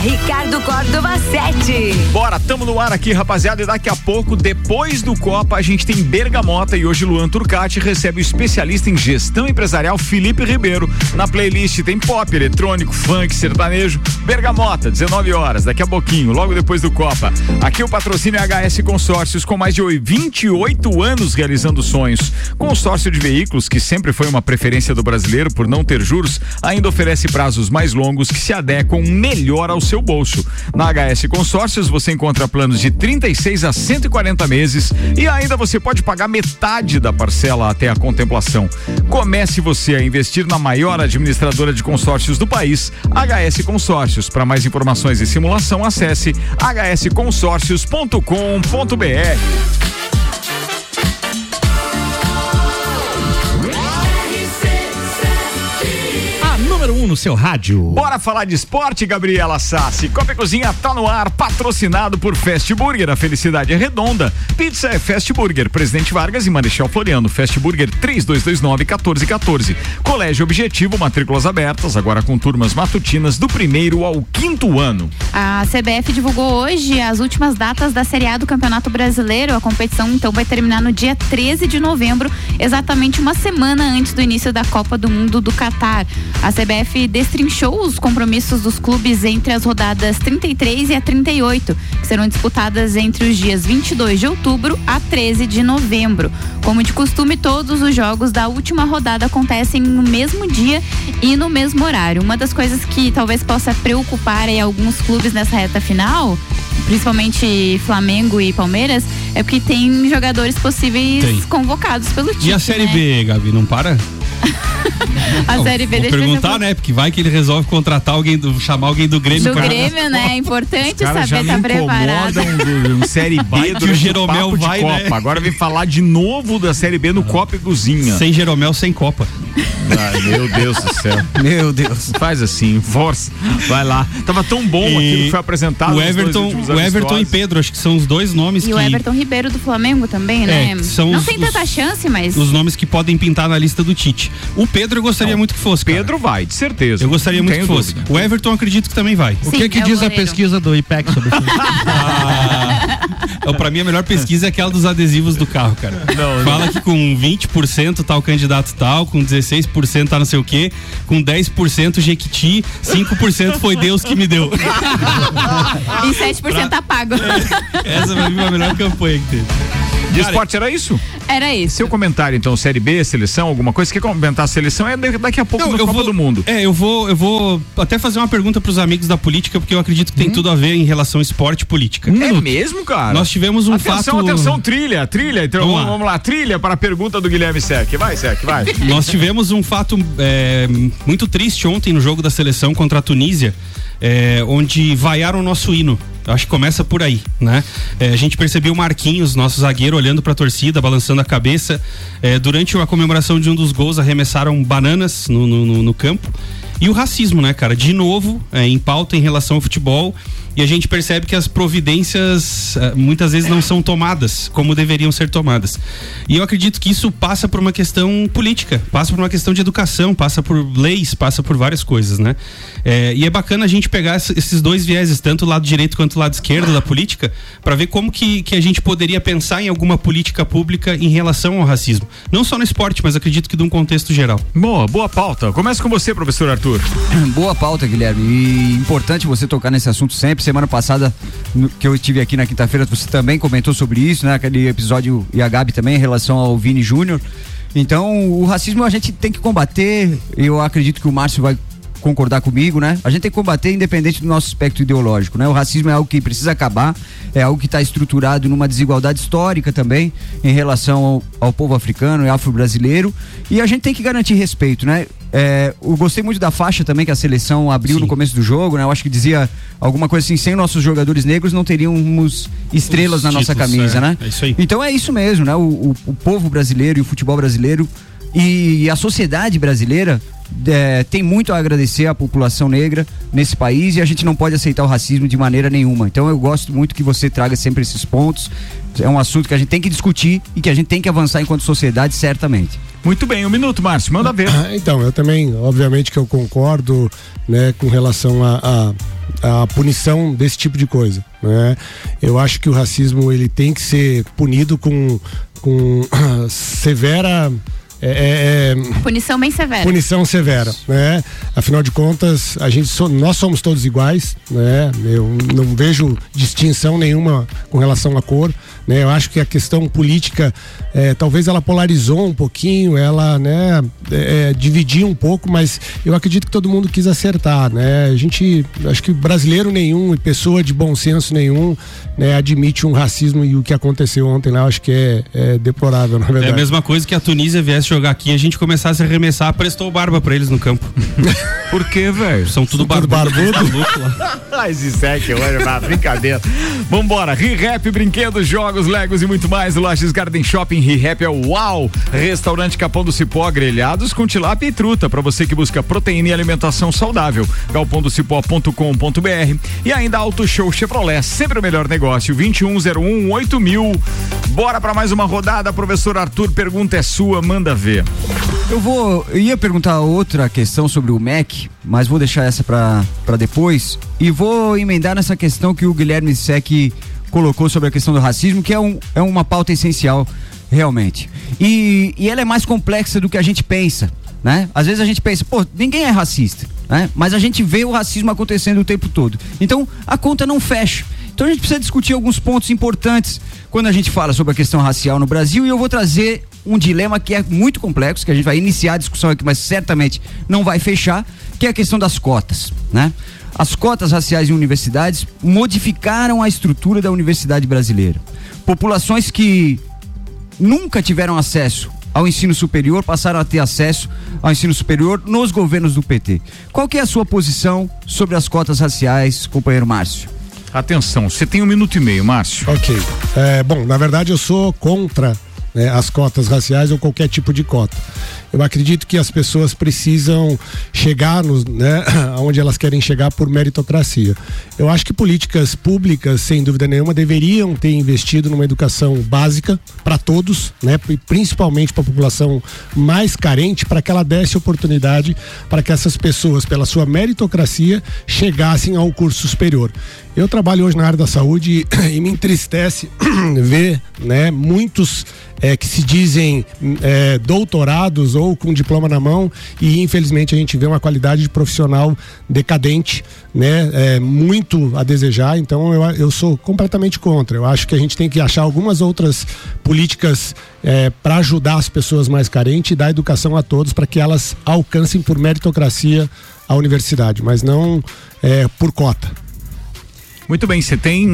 Ricardo Córdova 7. Bora, tamo no ar aqui, rapaziada, e daqui a pouco, depois do Copa, a gente tem Bergamota e hoje Luan Turcati recebe o especialista em gestão empresarial Felipe Ribeiro. Na playlist tem pop, eletrônico, funk, sertanejo. Bergamota, 19 horas, daqui a pouquinho, logo depois do Copa. Aqui o patrocínio é HS Consórcios, com mais de 28 anos realizando sonhos. Consórcio de veículos, que sempre foi uma preferência do brasileiro por não ter juros, ainda oferece prazos mais longos que se adequam melhor ao seu bolso. Na HS Consórcios você encontra planos de 36 a 140 meses e ainda você pode pagar metade da parcela até a contemplação. Comece você a investir na maior administradora de consórcios do país, HS Consórcios. Para mais informações e simulação, acesse hsconsórcios.com.br. 1 no no seu rádio. Bora falar de esporte, Gabriela Sassi. Copa e Cozinha tá no ar, patrocinado por Fast Burger. A felicidade é redonda. Pizza é Fast Burger. Presidente Vargas e Marechal Floriano. Fast Burger 3229-1414. Colégio Objetivo, matrículas abertas, agora com turmas matutinas do primeiro ao quinto ano. A CBF divulgou hoje as últimas datas da Série A do Campeonato Brasileiro. A competição então vai terminar no dia 13 de novembro, exatamente uma semana antes do início da Copa do Mundo do Catar. A CBF destrinchou os compromissos dos clubes entre as rodadas 33 e a 38, que serão disputadas entre os dias 22 de outubro a 13 de novembro. Como de costume, todos os jogos da última rodada acontecem no mesmo dia e no mesmo horário. Uma das coisas que talvez possa preocupar aí alguns clubes nessa reta final, principalmente Flamengo e Palmeiras, é porque tem jogadores possíveis Tem. convocados pelo time. E a Série né? B, Gabi, não para? A Série B Vou deixa eu ver perguntar, né? Porque vai que ele resolve contratar alguém, do, chamar alguém do Grêmio. Do pra- Grêmio, né? É importante já saber estar preparado. incomodam do, do Série B que o Jeromel papo de vai, Copa. né? Agora vem falar de novo da Série B no Copa e Cozinha. Sem Jeromel, sem Copa. Ai, meu Deus do céu. Meu Deus. Faz assim, força. Vai lá. Tava tão bom aquilo que foi apresentado. O Everton, o Everton e. Pedro, acho que são os dois nomes E que. o Everton Ribeiro do Flamengo também, né? É, são Não os- tem tanta os- chance, mas. Os nomes que podem pintar na lista do Tite. O Pedro eu gostaria muito que fosse. cara. Pedro vai, de certeza. Eu gostaria Não muito que fosse. dúvida. O Everton acredito que também vai. O que, que é o diz a pesquisa do IPEC sobre isso? Então, pra mim, a melhor pesquisa é aquela dos adesivos do carro, cara. Fala que com 20% tá o candidato tal, com 16% tá não sei o quê, com 10% Jequiti, 5% foi Deus que me deu. E 7% tá pago. Essa pra mim foi a melhor campanha que teve. De esporte era isso? Era isso. Seu comentário, então, Série B, seleção, alguma coisa? Quer comentar a seleção? É daqui a pouco no eu Copa vou, do Mundo. É, eu vou, eu vou até fazer uma pergunta pros amigos da política, porque eu acredito que tem tudo a ver em relação esporte e política. É mesmo, cara? Nós tivemos um atenção, fato. Atenção, trilha, trilha. Então Vamos vamos, lá. vamos lá, trilha para a pergunta do Guilherme Sec. Vai, Sec, vai. Nós tivemos um fato é, muito triste ontem no jogo da seleção contra a Tunísia, é, onde vaiaram o nosso hino. Acho que começa por aí, né? É, a gente percebeu o Marquinhos, nosso zagueiro, olhando pra torcida, balançando a cabeça. É, durante a comemoração de um dos gols, arremessaram bananas no, no- no- no campo. E o racismo, né, cara? De novo, é, em pauta em relação ao futebol. E a gente percebe que as providências eh, muitas vezes não são tomadas como deveriam ser tomadas. E eu acredito que isso passa por uma questão política, passa por uma questão de educação, passa por leis, passa por várias coisas, né? Eh, e é bacana a gente pegar esses dois vieses, tanto o lado direito quanto o lado esquerdo da política, para ver como que, que a gente poderia pensar em alguma política pública em relação ao racismo. Não só no esporte, mas acredito que de um contexto geral. Boa, boa pauta. Começa com você, professor Arthur. Boa pauta, Guilherme. E importante você tocar nesse assunto sempre. Semana passada, que eu estive aqui na quinta-feira, você também comentou sobre isso, né? Aquele episódio e a Gabi também em relação ao Vini Júnior. Então, o racismo a gente tem que combater. Eu acredito que o Márcio vai concordar comigo, né? A gente tem que combater independente do nosso aspecto ideológico, né? O racismo é algo que precisa acabar, é algo que está estruturado numa desigualdade histórica também em relação ao, ao povo africano e afro-brasileiro e a gente tem que garantir respeito, né? É, eu gostei muito da faixa também que a seleção abriu no começo do jogo, né? Eu acho que dizia alguma coisa assim, sem nossos jogadores negros não teríamos estrelas Os na nossa títulos, camisa, é, né? é isso aí. Então é isso mesmo, né? O, o- o povo brasileiro e o futebol brasileiro e a sociedade brasileira é, tem muito a agradecer à população negra nesse país e a gente não pode aceitar o racismo de maneira nenhuma. Então eu gosto muito que você traga sempre esses pontos. É um assunto que a gente tem que discutir e que a gente tem que avançar enquanto sociedade, certamente. Muito bem, um minuto, Márcio, manda ver. Então, eu também, obviamente que eu concordo, né, com relação à a, a, punição desse tipo de coisa, né? Eu acho que o racismo ele tem que ser punido com, com severa é, é, é, Punição bem severa. Punição severa, né? Afinal de contas, a gente so- nós somos todos iguais, né? Eu não vejo distinção nenhuma com relação à cor, né? Eu acho que a questão política, é, talvez ela polarizou um pouquinho, ela, né, é, dividiu um pouco, mas eu acredito que todo mundo quis acertar, né? A gente, acho que brasileiro nenhum e pessoa de bom senso nenhum, né, admite um racismo e o que aconteceu ontem lá, eu acho que é, é deplorável, na É verdade. a mesma coisa que a Tunísia viesse jogar aqui, a gente começasse a arremessar, prestou barba pra eles no campo. Por quê, velho? São tudo barbudo. Ah, esse sec, olha, na brincadeira. Vambora, ReHap, brinquedos, jogos, legos e muito mais. Lages Garden Shopping ReHap é o UAU. Restaurante Capão do Cipó, grelhados com tilápia e truta, para você que busca proteína e alimentação saudável. galpondocipó.com.br e ainda Auto Show Chevrolet, sempre o melhor negócio, 2101 8000. Bora para mais uma rodada, professor Arthur, pergunta é sua, manda ver. Eu vou, eu ia perguntar outra questão sobre o MEC, mas vou deixar essa para depois e vou emendar nessa questão que o Guilherme Sec colocou sobre a questão do racismo, que é, um, é uma pauta essencial, realmente. E, e ela é mais complexa do que a gente pensa, né? Às vezes a gente pensa, pô, ninguém é racista, né? Mas a gente vê o racismo acontecendo o tempo todo. Então, a conta não fecha. Então a gente precisa discutir alguns pontos importantes quando a gente fala sobre a questão racial no Brasil e eu vou trazer um dilema que é muito complexo, que a gente vai iniciar a discussão aqui, mas certamente não vai fechar, que é a questão das cotas, né? As cotas raciais em universidades modificaram a estrutura da universidade brasileira. Populações que nunca tiveram acesso ao ensino superior passaram a ter acesso ao ensino superior nos governos do PT. Qual que é a sua posição sobre as cotas raciais, companheiro Márcio? Atenção, você tem um minuto e meio, Márcio. Ok. É, bom, na verdade eu sou contra né, as cotas raciais ou qualquer tipo de cota. Eu acredito que as pessoas precisam chegar nos, né, onde elas querem chegar por meritocracia. Eu acho que políticas públicas, sem dúvida nenhuma, deveriam ter investido numa educação básica para todos, né, principalmente para a população mais carente, para que ela desse oportunidade para que essas pessoas, pela sua meritocracia, chegassem ao curso superior. Eu trabalho hoje na área da saúde e, me entristece ver, né, muitos é, que se dizem é, doutorados ou com diploma na mão e infelizmente a gente vê uma qualidade de profissional decadente, né? É, muito a desejar. Então eu, eu sou completamente contra. Eu acho que a gente tem que achar algumas outras políticas é, para ajudar as pessoas mais carentes e dar educação a todos para que elas alcancem por meritocracia a universidade, mas não é, por cota. Muito bem, você tem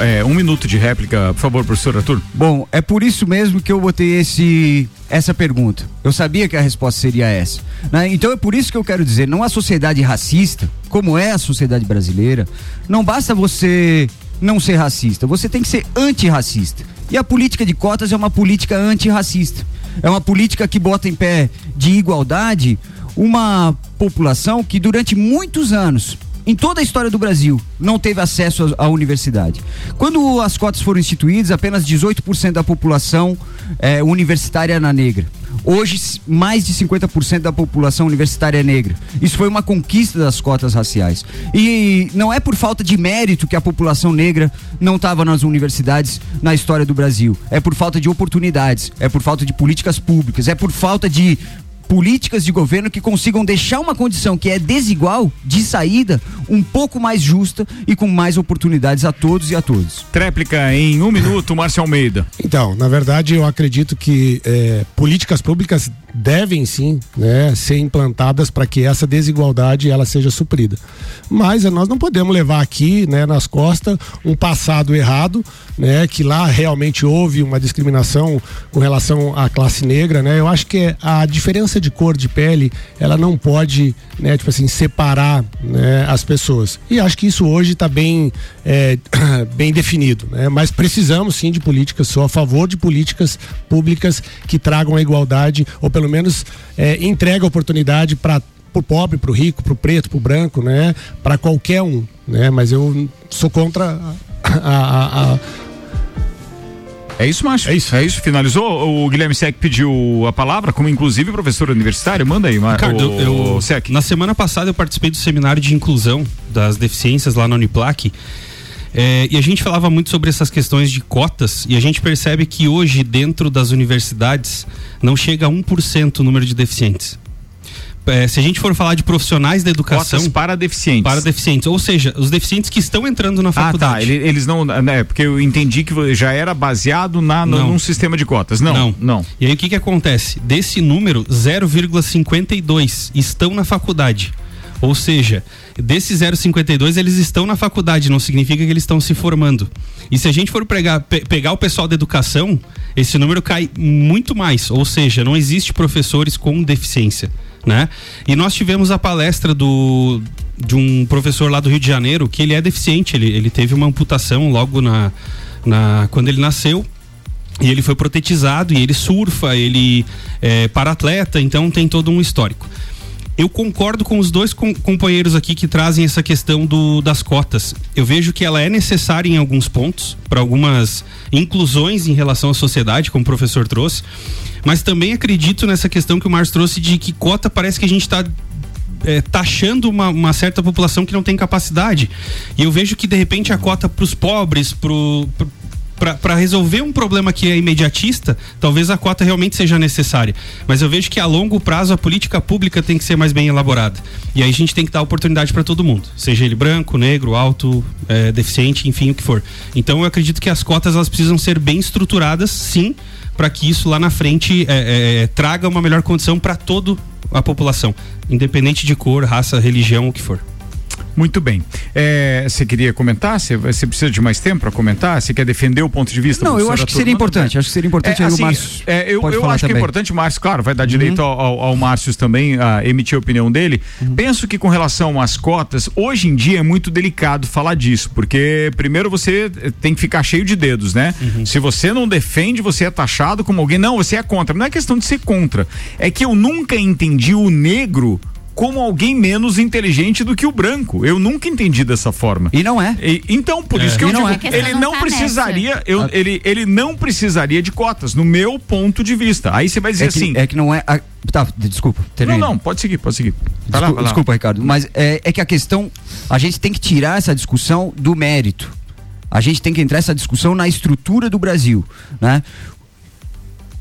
é, um minuto de réplica, por favor, professor Arthur. Bom, é por isso mesmo que eu botei esse, essa pergunta. Eu sabia que a resposta seria essa. Né? Então é por isso que eu quero dizer, não a sociedade racista, como é a sociedade brasileira, não basta você não ser racista, você tem que ser antirracista. E a política de cotas é uma política antirracista. É uma política que bota em pé de igualdade uma população que durante muitos anos em toda a história do Brasil, não teve acesso à universidade. Quando as cotas foram instituídas, apenas 18% da população é, universitária era negra. Hoje, mais de 50% da população universitária é negra. Isso foi uma conquista das cotas raciais. E não é por falta de mérito que a população negra não estava nas universidades na história do Brasil. É por falta de oportunidades, é por falta de políticas públicas, é por falta de políticas de governo que consigam deixar uma condição que é desigual de saída um pouco mais justa e com mais oportunidades a todos e a todos. Tréplica em um minuto, Márcio Almeida. Então, na verdade, eu acredito que é, políticas públicas devem sim né, ser implantadas para que essa desigualdade ela seja suprida. Mas nós não podemos levar aqui né, nas costas um passado errado, né, que lá realmente houve uma discriminação com relação à classe negra. Né? Eu acho que a diferença de cor de pele ela não pode né, tipo assim, separar né, as pessoas. E acho que isso hoje está bem, é, bem definido. Né? Mas precisamos sim de políticas, sou a favor de políticas públicas que tragam a igualdade, ou pelo menos é, entrega oportunidade para o pobre, para o rico, para o preto, para o branco, né? Para qualquer um, né? Mas eu sou contra a, a, a é isso, Márcio? É isso. É isso. Finalizou? O Guilherme Sec pediu a palavra, como inclusive professor universitário. Manda aí, Ricardo, o, eu, Sec. Na semana passada eu participei do seminário de inclusão das deficiências lá na Uniplac. É, e a gente falava muito sobre essas questões de cotas e a gente percebe que hoje, dentro das universidades, não chega a 1% o número de deficientes. É, se a gente for falar de profissionais da educação. Cotas para deficientes. Para deficientes. Ou seja, os deficientes que estão entrando na faculdade. Ah, tá. Eles não. Né, porque eu entendi que já era baseado na, no, num sistema de cotas. Não, não. Não. E aí o que, que acontece? Desse número, 0,52 estão na faculdade. Ou seja, desses 0,52 eles estão na faculdade, não significa que eles estão se formando. E se a gente for pegar, pe pegar o pessoal da educação, esse número cai muito mais. Ou seja, não existe professores com deficiência. Né? E nós tivemos a palestra do, de um professor lá do Rio de Janeiro que ele é deficiente, ele, ele teve uma amputação logo na, na quando ele nasceu e ele foi protetizado e ele surfa, ele é para-atleta, então tem todo um histórico eu concordo com os dois com, companheiros aqui que trazem essa questão do, das cotas. Eu vejo que ela é necessária em alguns pontos, para algumas inclusões em relação à sociedade, como o professor trouxe, mas também acredito nessa questão que o Márcio trouxe de que cota parece que a gente está é, taxando uma, uma, certa população que não tem capacidade. E eu vejo que de repente a cota para os pobres, para para resolver um problema que é imediatista, talvez a cota realmente seja necessária. Mas eu vejo que a longo prazo a política pública tem que ser mais bem elaborada. E aí a gente tem que dar oportunidade para todo mundo, seja ele branco, negro, alto, é, deficiente, enfim, o que for. Então eu acredito que as cotas elas precisam ser bem estruturadas, sim, para que isso lá na frente é, é, traga uma melhor condição para toda a população, independente de cor, raça, religião, o que for. Muito bem. É, você queria comentar? Você, você precisa de mais tempo para comentar? Você quer defender o ponto de vista? Não, eu acho que seria importante. Acho que seria importante é, assim, o Márcio. É, eu eu acho também. que é importante, Márcio, claro, vai dar direito uhum. ao, ao Márcio também a emitir a opinião dele. Uhum. Penso que com relação às cotas, hoje em dia é muito delicado falar disso, porque primeiro você tem que ficar cheio de dedos, né? Uhum. Se você não defende, você é taxado como alguém. Não, você é contra. Não é questão de ser contra. É que eu nunca entendi o negro como alguém menos inteligente do que o branco. Eu nunca entendi dessa forma. E não é. E, então, por é. isso que eu digo, é. ele não, não tá precisaria, eu, ah. ele, ele não precisaria de cotas, no meu ponto de vista. Aí você vai dizer é que, assim. É que não é. A, tá, desculpa. Termine. Não, não, pode seguir, pode seguir. Vai lá, vai desculpa, Ricardo. Mas é, é que a questão. A gente tem que tirar essa discussão do mérito. A gente tem que entrar essa discussão na estrutura do Brasil, né?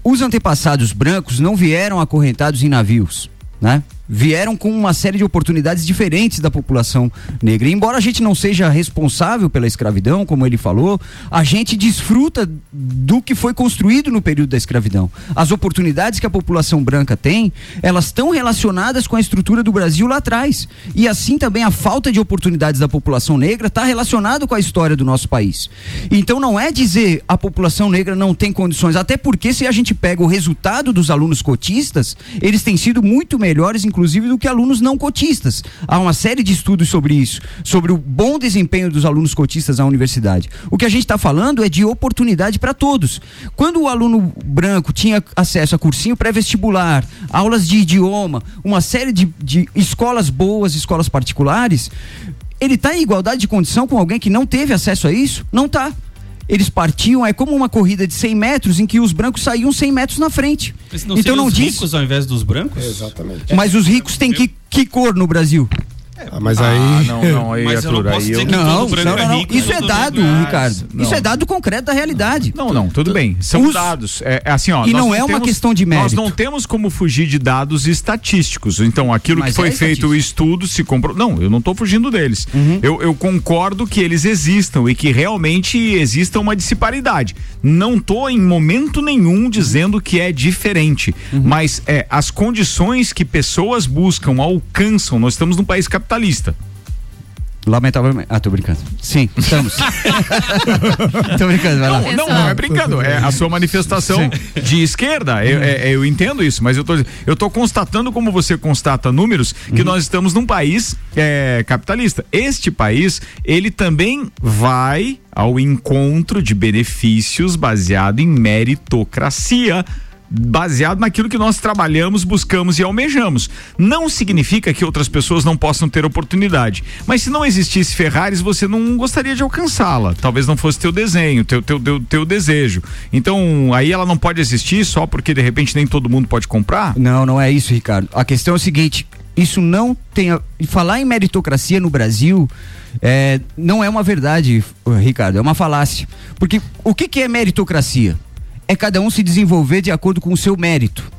Os antepassados brancos não vieram acorrentados em navios, né? Vieram com uma série de oportunidades diferentes da população negra. E embora a gente não seja responsável pela escravidão, como ele falou, a gente desfruta do que foi construído no período da escravidão. As oportunidades que a população branca tem, elas estão relacionadas com a estrutura do Brasil lá atrás. E assim também a falta de oportunidades da população negra está relacionado com a história do nosso país. Então não é dizer a população negra não tem condições, até porque se a gente pega o resultado dos alunos cotistas, eles têm sido muito melhores, inclusive inclusive, do que alunos não cotistas. Há uma série de estudos sobre isso, sobre o bom desempenho dos alunos cotistas na universidade. O que a gente está falando é de oportunidade para todos. Quando o aluno branco tinha acesso a cursinho pré-vestibular, aulas de idioma, uma série de, de escolas boas, escolas particulares, ele está em igualdade de condição com alguém que não teve acesso a isso? Não está eles partiam, é como uma corrida de 100 metros em que os brancos saíam 100 metros na frente. Mas não então não os diz. ricos ao invés dos brancos? É, exatamente. Mas os ricos têm que, que cor no Brasil? Ah, mas aí. Ah, não, não, aí, mas Arthur, eu não aí eu... não, não, não, não, Isso é dado, Ricardo. Não. Isso é dado concreto da realidade. Não, não, tudo bem. São Os... dados. É, é, assim, ó. E não é uma questão de mérito. Nós não temos como fugir de dados estatísticos. Então, aquilo mas que foi é feito o estudo se comprou. Não, eu não estou fugindo deles. Uhum. Eu, eu concordo que eles existam e que realmente exista uma disparidade. Não estou em momento nenhum dizendo que é diferente. Uhum. Mas é as condições que pessoas buscam, alcançam. Nós estamos num país capitalista. Lamentavelmente. Ah, tô brincando. Sim, estamos. tô brincando, vai lá. Não, não, não é brincando. É a sua manifestação Sim. de esquerda. Eu, é, eu, entendo isso, mas eu tô, eu tô constatando, como você constata números, que uhum. nós estamos num país é, capitalista. Este país, ele também vai ao encontro de benefícios baseado em meritocracia baseado naquilo que nós trabalhamos, buscamos e almejamos. Não significa que outras pessoas não possam ter oportunidade. Mas se não existisse Ferraris, você não gostaria de alcançá-la. Talvez não fosse teu desenho, teu, teu, teu, teu desejo. Então, aí ela não pode existir só porque de repente nem todo mundo pode comprar? Não, não é isso, Ricardo. A questão é o seguinte: isso não tem. A... Falar em meritocracia no Brasil. É, não é uma verdade, Ricardo, é uma falácia. Porque o que, que é meritocracia? É cada um se desenvolver de acordo com o seu mérito.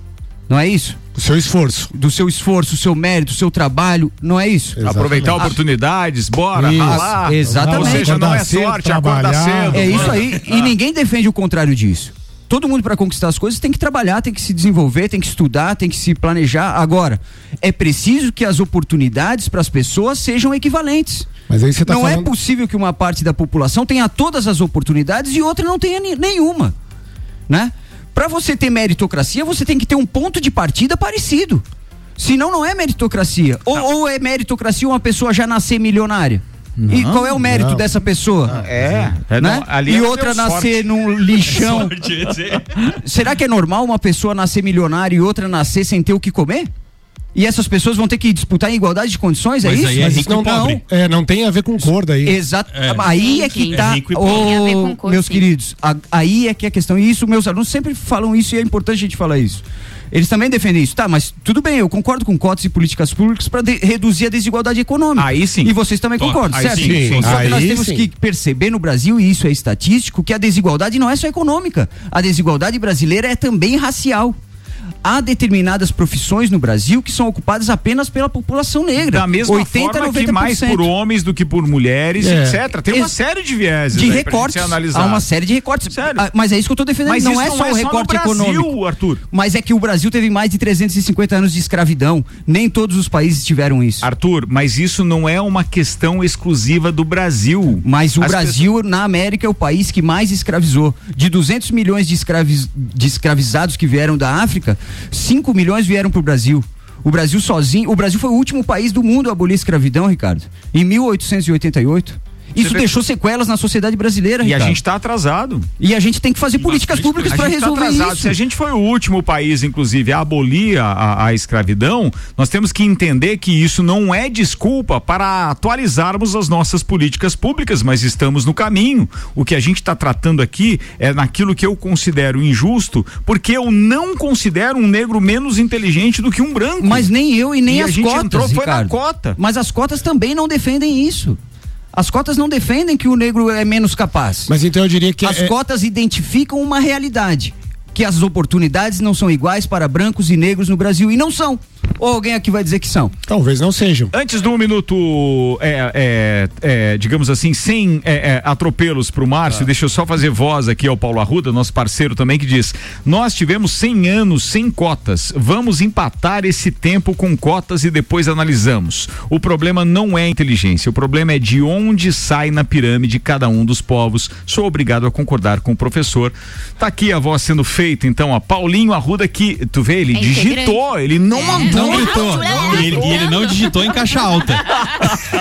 Não é isso? Do seu esforço. Do seu esforço, o seu mérito, o seu trabalho, não é isso? Exatamente. Aproveitar oportunidades, bora, isso. ralar. Exatamente. Ou seja, não é sorte, acordar cedo. É isso aí. E ninguém defende o contrário disso. todo mundo para conquistar as coisas tem que trabalhar, tem que se desenvolver, tem que estudar, tem que se planejar. Agora, é preciso que as oportunidades para as pessoas sejam equivalentes. Mas aí você tá não é falando... possível que uma parte da população tenha todas as oportunidades e outra não tenha nenhuma, né? Para você ter meritocracia, você tem que ter um ponto de partida parecido. Senão não é meritocracia. Ou, ou é meritocracia uma pessoa já nascer milionária? Não, e qual é o mérito não. dessa pessoa? É, é né? não, e outra nascer sorte. num lixão. Será que é normal uma pessoa nascer milionária e outra nascer sem ter o que comer? E essas pessoas vão ter que disputar em igualdade de condições, é Mas isso? Aí é Mas isso não, não, é, não tem a ver com cor daí. Exato. É. Aí é que tá. É oh, cor, meus sim. queridos, a, aí é que é a questão. E isso, meus alunos sempre falam isso e é importante a gente falar isso. Eles também defendem isso. Tá, mas tudo bem, eu concordo com cotas e políticas públicas para reduzir a desigualdade econômica. Aí sim. E vocês também concordam, aí certo? Sim, sim. Só que nós temos sim. que perceber no Brasil, e isso é estatístico, que a desigualdade não é só econômica. A desigualdade brasileira é também racial há determinadas profissões no Brasil que são ocupadas apenas pela população negra. Da mesma 80, forma 90%. que mais por homens do que por mulheres, é. etc. Tem uma Ex série de vieses de recortes. Há uma série de recortes. Sério? Ah, mas é isso que eu estou defendendo. Mas não é não só é o recorte só Brasil, econômico. Arthur. Mas é que o Brasil teve mais de 350 anos de escravidão. Nem todos os países tiveram isso. Arthur, mas isso não é uma questão exclusiva do Brasil. Mas o As Brasil, pessoas... na América, é o país que mais escravizou. De 200 milhões de, escraviz... de escravizados que vieram da África, 5 milhões vieram para o Brasil. O Brasil sozinho, o Brasil foi o último país do mundo a abolir a escravidão, Ricardo. Em 1888. Isso deixou sequelas na sociedade brasileira, E Ricardo. a gente está atrasado. E a gente tem que fazer políticas públicas para resolver tá isso. Se a gente foi o último país, inclusive, a abolir a, a, a, escravidão, nós temos que entender que isso não é desculpa para atualizarmos as nossas políticas públicas, mas estamos no caminho. O que a gente está tratando aqui é naquilo que eu considero injusto, porque eu não considero um negro menos inteligente do que um branco. Mas nem eu e nem e as a gente cotas, entrou, foi Ricardo. na cota. Mas as cotas também não defendem isso. As cotas não defendem que o negro é menos capaz. Mas então eu diria que as é... cotas identificam uma realidade, que as oportunidades não são iguais para brancos e negros no Brasil e não são. Ou alguém aqui vai dizer que são? Talvez não sejam. Antes do minuto, é, é, é, digamos assim, sem é, é, atropelos para o Márcio, ah. deixa eu só fazer voz aqui ao Paulo Arruda, nosso parceiro também, que diz: Nós tivemos 100 anos sem cotas. Vamos empatar esse tempo com cotas e depois analisamos. O problema não é a inteligência, o problema é de onde sai na pirâmide cada um dos povos. Sou obrigado a concordar com o professor. Tá aqui a voz sendo feita, então, a Paulinho Arruda que, tu vê, ele digitou, ele não mandou não gritou. E ele, e ele não digitou em caixa alta.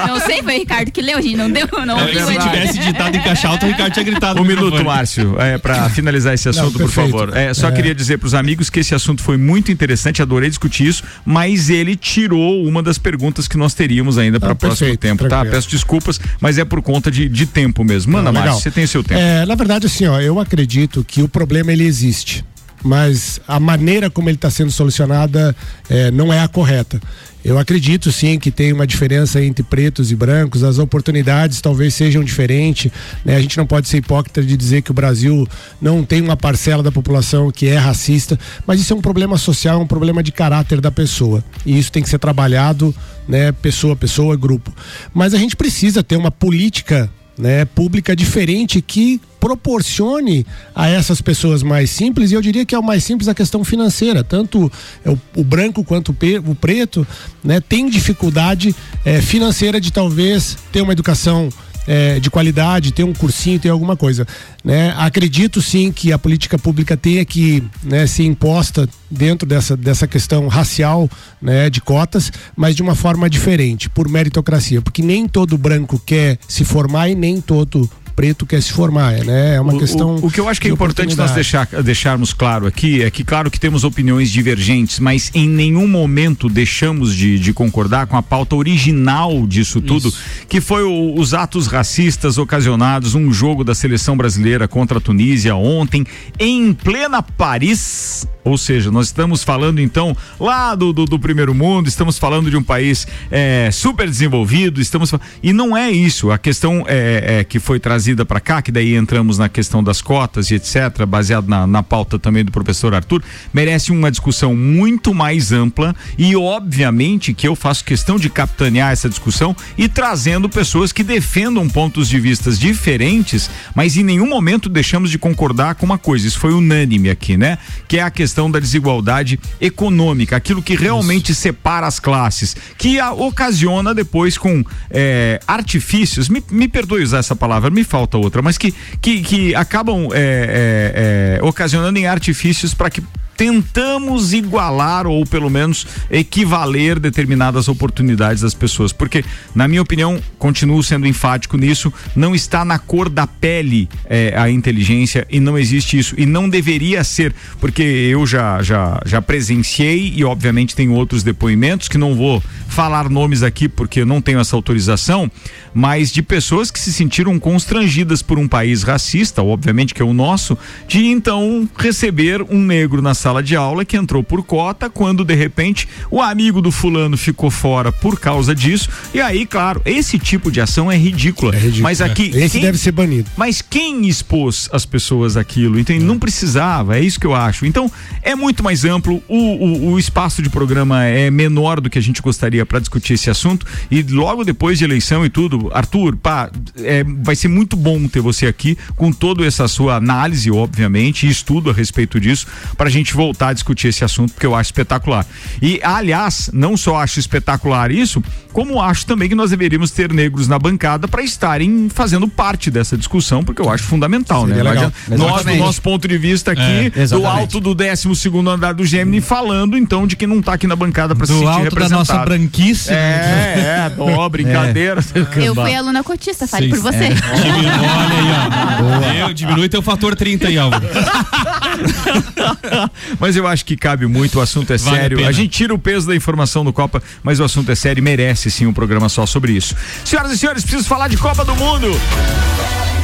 Não sei, foi o Ricardo que leu, a gente não deu, não é, ouviu. Se tivesse digitado em caixa alta, o Ricardo tinha gritado. Um minuto, Márcio, é, para finalizar esse assunto, não, por favor. É, só é. queria dizer para os amigos que esse assunto foi muito interessante, adorei discutir isso, mas ele tirou uma das perguntas que nós teríamos ainda para o próximo tempo, tá? tranquilo. tá? Peço desculpas, mas é por conta de, de tempo mesmo. Manda, Márcio, você tem seu tempo. É, na verdade, assim, ó, eu acredito que o problema ele existe mas a maneira como ele está sendo solucionada é, não é a correta. Eu acredito sim que tem uma diferença entre pretos e brancos, as oportunidades talvez sejam diferentes. Né? A gente não pode ser hipócrita de dizer que o Brasil não tem uma parcela da população que é racista, mas isso é um problema social, é um problema de caráter da pessoa. E isso tem que ser trabalhado, né, pessoa a pessoa, grupo. Mas a gente precisa ter uma política né, pública diferente que proporcione a essas pessoas mais simples, e eu diria que é o mais simples a questão financeira, tanto o, o branco quanto o, preto, né, tem dificuldade é, financeira de talvez ter uma educação é, de qualidade, ter um cursinho, ter alguma coisa. Né? Acredito sim que a política pública tenha que né, ser imposta dentro dessa, dessa questão racial né, de cotas, mas de uma forma diferente, por meritocracia, porque nem todo branco quer se formar e nem todo preto quer se formar, né? É uma o, questão. O, o, que eu acho que é importante nós deixar, deixarmos claro aqui é que, claro, que temos opiniões divergentes, mas em nenhum momento deixamos de, de concordar com a pauta original disso tudo, Isso. que foi o, os atos racistas ocasionados, um jogo da seleção brasileira contra a Tunísia ontem, em plena Paris. Ou seja, nós estamos falando então lá do, do, do primeiro mundo, estamos falando de um país é, super desenvolvido, estamos e não é isso. A questão é, é que foi trazida trazida para cá, que daí entramos na questão das cotas e etc., baseado na, na pauta também do professor Arthur, merece uma discussão muito mais ampla e, obviamente, que eu faço questão de capitanear essa discussão e trazendo pessoas que defendam pontos de vistas diferentes, mas em nenhum momento deixamos de concordar com uma coisa, isso foi unânime aqui, né? Que é a questão da desigualdade econômica, aquilo que realmente isso. separa as classes, que a, ocasiona depois com é, artifícios, me, me perdoe usar essa palavra, me falta outra, mas que, que, que acabam é, é, ocasionando em artifícios para que tentamos igualar ou pelo menos equivaler determinadas oportunidades das pessoas, porque na minha opinião continuo sendo enfático nisso, não está na cor da pele é, a inteligência e não existe isso e não deveria ser, porque eu já já já presenciei e obviamente tenho outros depoimentos que não vou falar nomes aqui porque eu não tenho essa autorização, mas de pessoas que se sentiram constrangidas por um país racista, obviamente que é o nosso, de então receber um negro na sala sala de aula que entrou por cota quando de repente o amigo do fulano ficou fora por causa disso. E aí, claro, esse tipo de ação é ridícula. É ridículo, mas aqui. É. Esse quem, deve ser banido. Mas quem expôs as pessoas aquilo? Então, não precisava, é isso que eu acho. Então, é muito mais amplo. O, o, o espaço de programa é menor do que a gente gostaria para discutir esse assunto. E logo depois de eleição e tudo, Arthur, pá, é, vai ser muito bom ter você aqui com toda essa sua análise, obviamente, e estudo a respeito disso, para a gente voltar a discutir esse assunto, porque eu acho espetacular. E, aliás, não só acho espetacular isso, como acho também que nós deveríamos ter negros na bancada para estarem fazendo parte dessa discussão, porque eu acho fundamental, Seria né? Legal. Nós, do nosso ponto de vista aqui, é, do alto do 12 segundo andar do Gemini, falando então de que não está aqui na bancada para se sentir alto representado. da nossa branquice. É, é, ó, brincadeira. É. Eu fui aluna cotista, fale Sim, por você. É. Diminui, olha aí, ó. Eu, diminui teu fator 30 aí, Álvaro. Mas eu acho que cabe muito, o assunto é vale sério. A, a, gente tira o peso da informação do Copa, mas o assunto é sério e merece sim um programa só sobre isso. Senhoras e senhores, preciso falar de Copa do Mundo.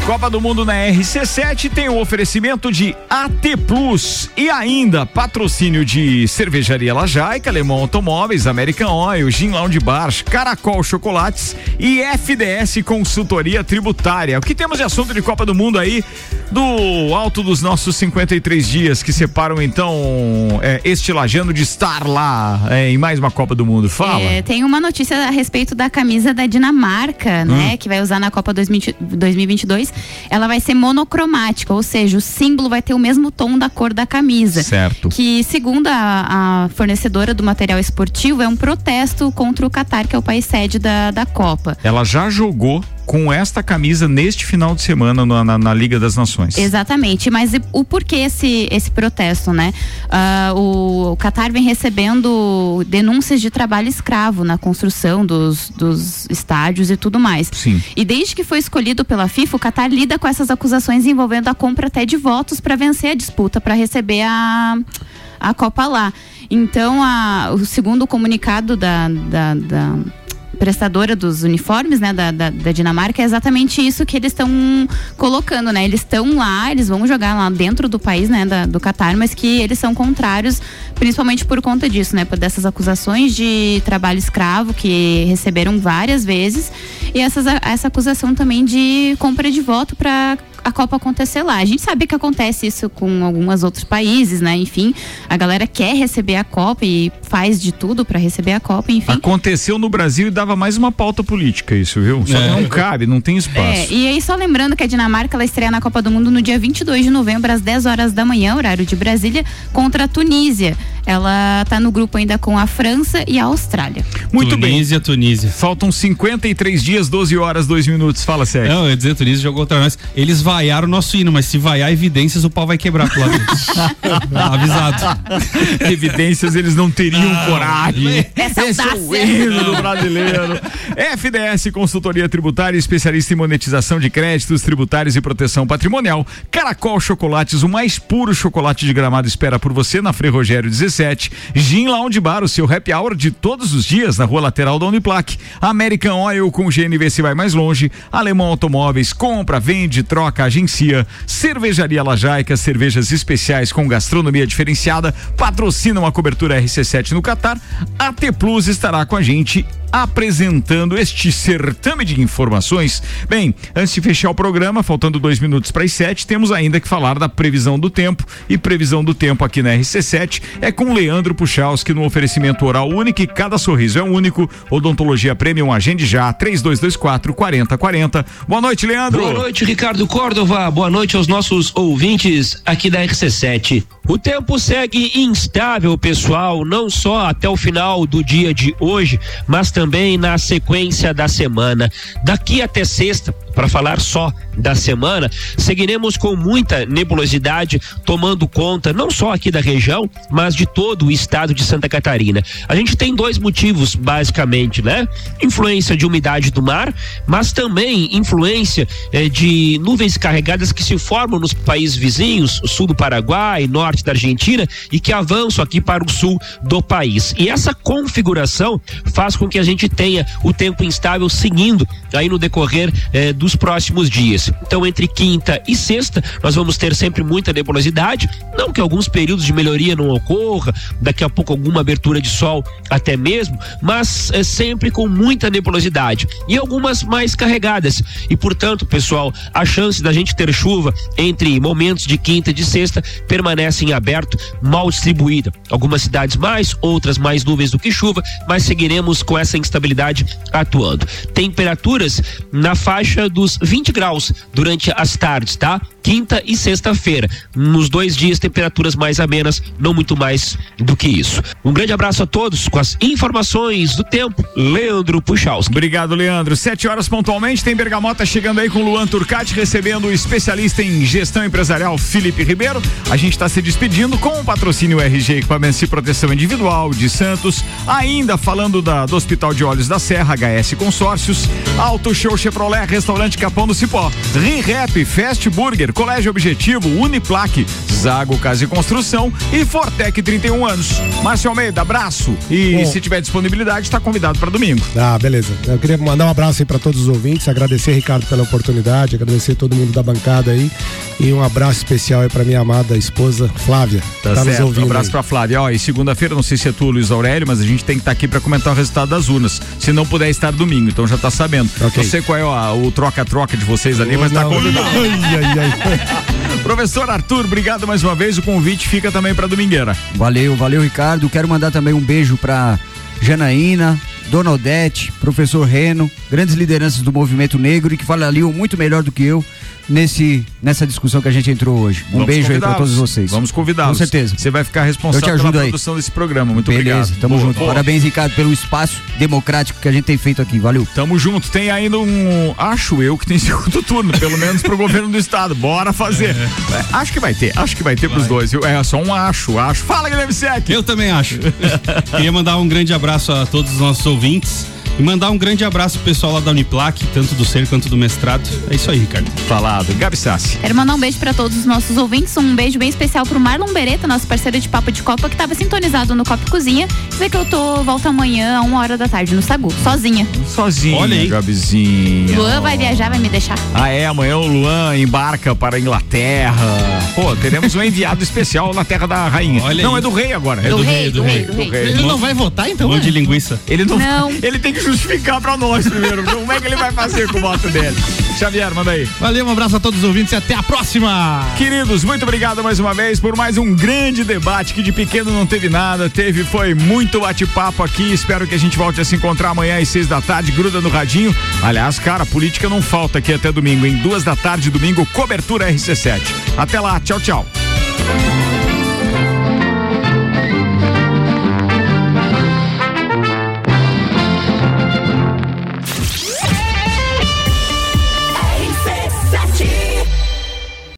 Copa do Mundo na RC7 tem o um oferecimento de AT Plus e ainda patrocínio de Cervejaria Lajaica, Alemão Automóveis, American Oil, Gin Lounge Bar, Caracol Chocolates e FDS Consultoria Tributária. O que temos de assunto de Copa do Mundo aí do alto dos nossos 53 dias que separam então é, este lajano de estar lá é, em mais uma Copa do Mundo? Fala. É, tem uma notícia a respeito da camisa da Dinamarca, né, hum. que vai usar na Copa 2022 ela vai ser monocromática, ou seja, o símbolo vai ter o mesmo tom da cor da camisa. Certo. Que, segundo a, a fornecedora do material esportivo, é um protesto contra o Catar, que é o país sede da, da Copa. Ela já jogou com esta camisa neste final de semana na, na, na Liga das Nações. Exatamente, mas o porquê esse, esse protesto, né? Uh, o, o Qatar vem recebendo denúncias de trabalho escravo na construção dos, dos estádios e tudo mais. Sim. E desde que foi escolhido pela FIFA, o Qatar lida com essas acusações envolvendo a compra até de votos para vencer a disputa, para receber a, a Copa lá. Então, a, o segundo comunicado da, da, da prestadora dos uniformes, né, da, da, da, Dinamarca, é exatamente isso que eles estão colocando, né? Eles estão lá, eles vão jogar lá dentro do país, né, da, do Catar, mas que eles são contrários, principalmente por conta disso, né? Por dessas acusações de trabalho escravo que receberam várias vezes e essas, essa acusação também de compra de voto para a Copa acontecer lá. A gente sabe que acontece isso com alguns outros países, né? Enfim, a galera quer receber a Copa e faz de tudo para receber a Copa, enfim. Aconteceu no Brasil e dava mais uma pauta política isso, viu? Só é. não cabe, não tem espaço. É, e aí só lembrando que a Dinamarca ela estreia na Copa do Mundo no dia 22 de novembro às 10 horas da manhã, horário de Brasília, contra a Tunísia. Ela está no grupo ainda com a França e a Austrália. Muito Tunísia, bem. Tunísia, Tunísia. Faltam 53 dias, 12 horas, 2 minutos. Fala sério. Não, eu ia dizer, Tunísia jogou outra nós. Eles vaiaram o nosso hino, mas se vaiar evidências, o pau vai quebrar pro lado Avisado. evidências eles não teriam ah, coragem. Essa Esse é o hino do brasileiro. FDS Consultoria Tributária, especialista em monetização de créditos tributários e proteção patrimonial. Caracol Chocolates, o mais puro chocolate de gramado espera por você na Frei Rogério 17. Gin Lounge Bar, o seu happy hour de todos os dias na rua lateral da Uniplac. American Oil com GNV se vai mais longe. Alemão Automóveis, compra, vende, troca, agencia. Cervejaria Lajaica, cervejas especiais com gastronomia diferenciada. Patrocina uma cobertura RC7 no Catar. AT Plus estará com a gente apresentando este certame de informações. Bem, antes de fechar o programa, faltando dois minutos para as sete, temos ainda que falar da previsão do tempo. E previsão do tempo aqui na RC7 é com Leandro Puchalski no oferecimento oral único e cada sorriso é único. Odontologia Premium, agende já, 3224 4040. Boa noite, Leandro. Boa noite, Ricardo Córdova. Boa noite aos nossos ouvintes aqui da RC7. O tempo segue instável, pessoal, não só até o final do dia de hoje, mas também na sequência da semana. Daqui até sexta, para falar só da semana, seguiremos com muita nebulosidade tomando conta não só aqui da região, mas de todo o estado de Santa Catarina. A gente tem dois motivos basicamente, né? Influência de umidade do mar, mas também influência eh, de nuvens carregadas que se formam nos países vizinhos, sul do Paraguai, norte da Argentina e que avançam aqui para o sul do país. E essa configuração faz com que a gente tenha o tempo instável seguindo aí no decorrer eh, do dos próximos dias. Então, entre quinta e sexta, nós vamos ter sempre muita nebulosidade. Não que alguns períodos de melhoria não ocorra, daqui a pouco alguma abertura de sol até mesmo, mas é sempre com muita nebulosidade e algumas mais carregadas. E, portanto, pessoal, a chance da gente ter chuva entre momentos de quinta e de sexta permanece em aberto, mal distribuída. Algumas cidades mais, outras mais nuvens do que chuva, mas seguiremos com essa instabilidade atuando. Temperaturas na faixa dos 20 graus durante as tardes, tá? Quinta e sexta-feira. Nos dois dias, temperaturas mais amenas, não muito mais do que isso. Um grande abraço a todos com as informações do tempo. Leandro Puchalski. Obrigado, Leandro. Sete horas pontualmente, tem Bergamota chegando aí com Luan Turcati, recebendo o especialista em gestão empresarial Felipe Ribeiro. A gente está se despedindo com o patrocínio RG Equipamentos e Proteção Individual de Santos. Ainda falando da, do Hospital de Olhos da Serra, HS Consórcios, Auto Show Chevrolet, Restaurante Capão do Cipó, ReHap, Fast Burger, Colégio Objetivo, Uniplaque, Zago Casa e Construção e Fortec 31 anos. Márcio Almeida, abraço. E Bom. se tiver disponibilidade, está convidado para domingo. Ah, beleza. Eu queria mandar um abraço aí para todos os ouvintes, agradecer, Ricardo, pela oportunidade, agradecer todo mundo da bancada aí. E um abraço especial aí para minha amada esposa Flávia. Tá, tá certo. Nos ouvindo um abraço para Flávia. Ó, e segunda-feira, não sei se é tu, Luiz Aurélio, mas a gente tem que estar tá aqui para comentar o resultado das urnas. Se não puder estar domingo, então já tá sabendo. Okay. Não sei qual é o troca-troca de vocês ali, mas tá convidado. Ai, ai, ai. Professor Arthur, obrigado mais uma vez. O convite fica também para domingueira. Valeu, valeu, Ricardo. Quero mandar também um beijo para Janaína, Dona Odete, professor Reno, grandes lideranças do movimento negro e que falariam muito melhor do que eu nesse, nessa discussão que a gente entrou hoje. Um Vamos beijo aí para todos vocês. Vamos convidá-los. Com certeza. Você vai ficar responsável pela aí. produção desse programa. Muito Beleza, obrigado. Tamo boa, junto. Boa. Parabéns, Ricardo, pelo espaço democrático que a gente tem feito aqui. Valeu. Tamo junto. Tem ainda um, acho eu que tem segundo turno, pelo menos pro governo do estado. Bora fazer. É. É, acho que vai ter, acho que vai ter vai. pros dois. É só um acho, acho. Fala, Guilherme Sec. Eu também acho. Queria mandar um grande abraço a todos os nossos ouvintes. E mandar um grande abraço pro pessoal lá da Uniplac, tanto do ser quanto do mestrado. É isso aí, Ricardo. Falado. Gabi Sassi. Quero mandar um beijo para todos os nossos ouvintes, um beijo bem especial pro Marlon Beretta, nosso parceiro de Papo de Copa, que tava sintonizado no Copa Cozinha. Dizer que eu tô, volta amanhã, a uma hora da tarde, no Sagu, sozinha. Sozinha, Olha aí. Gabizinha. Luan vai viajar, vai me deixar. Ah, é, amanhã o Luan embarca para a Inglaterra. Pô, teremos um enviado especial na terra da rainha. Olha não, aí. é do rei agora. É do, do, rei, do, rei, do, rei, do rei. Ele não vai votar, então? Mão de linguiça. Ele não, não. Ele tem que justificar pra nós primeiro. Como é que ele vai fazer com o voto dele? Xavier, manda aí. Valeu, um abraço a todos os ouvintes e até a próxima. Queridos, muito obrigado mais uma vez por mais um grande debate que de pequeno não teve nada, teve, foi muito bate-papo aqui. Espero que a gente volte a se encontrar amanhã às seis da tarde, gruda no radinho. Aliás, cara, política não falta aqui até domingo, em duas da tarde, domingo, cobertura RC7. Até lá, tchau, tchau.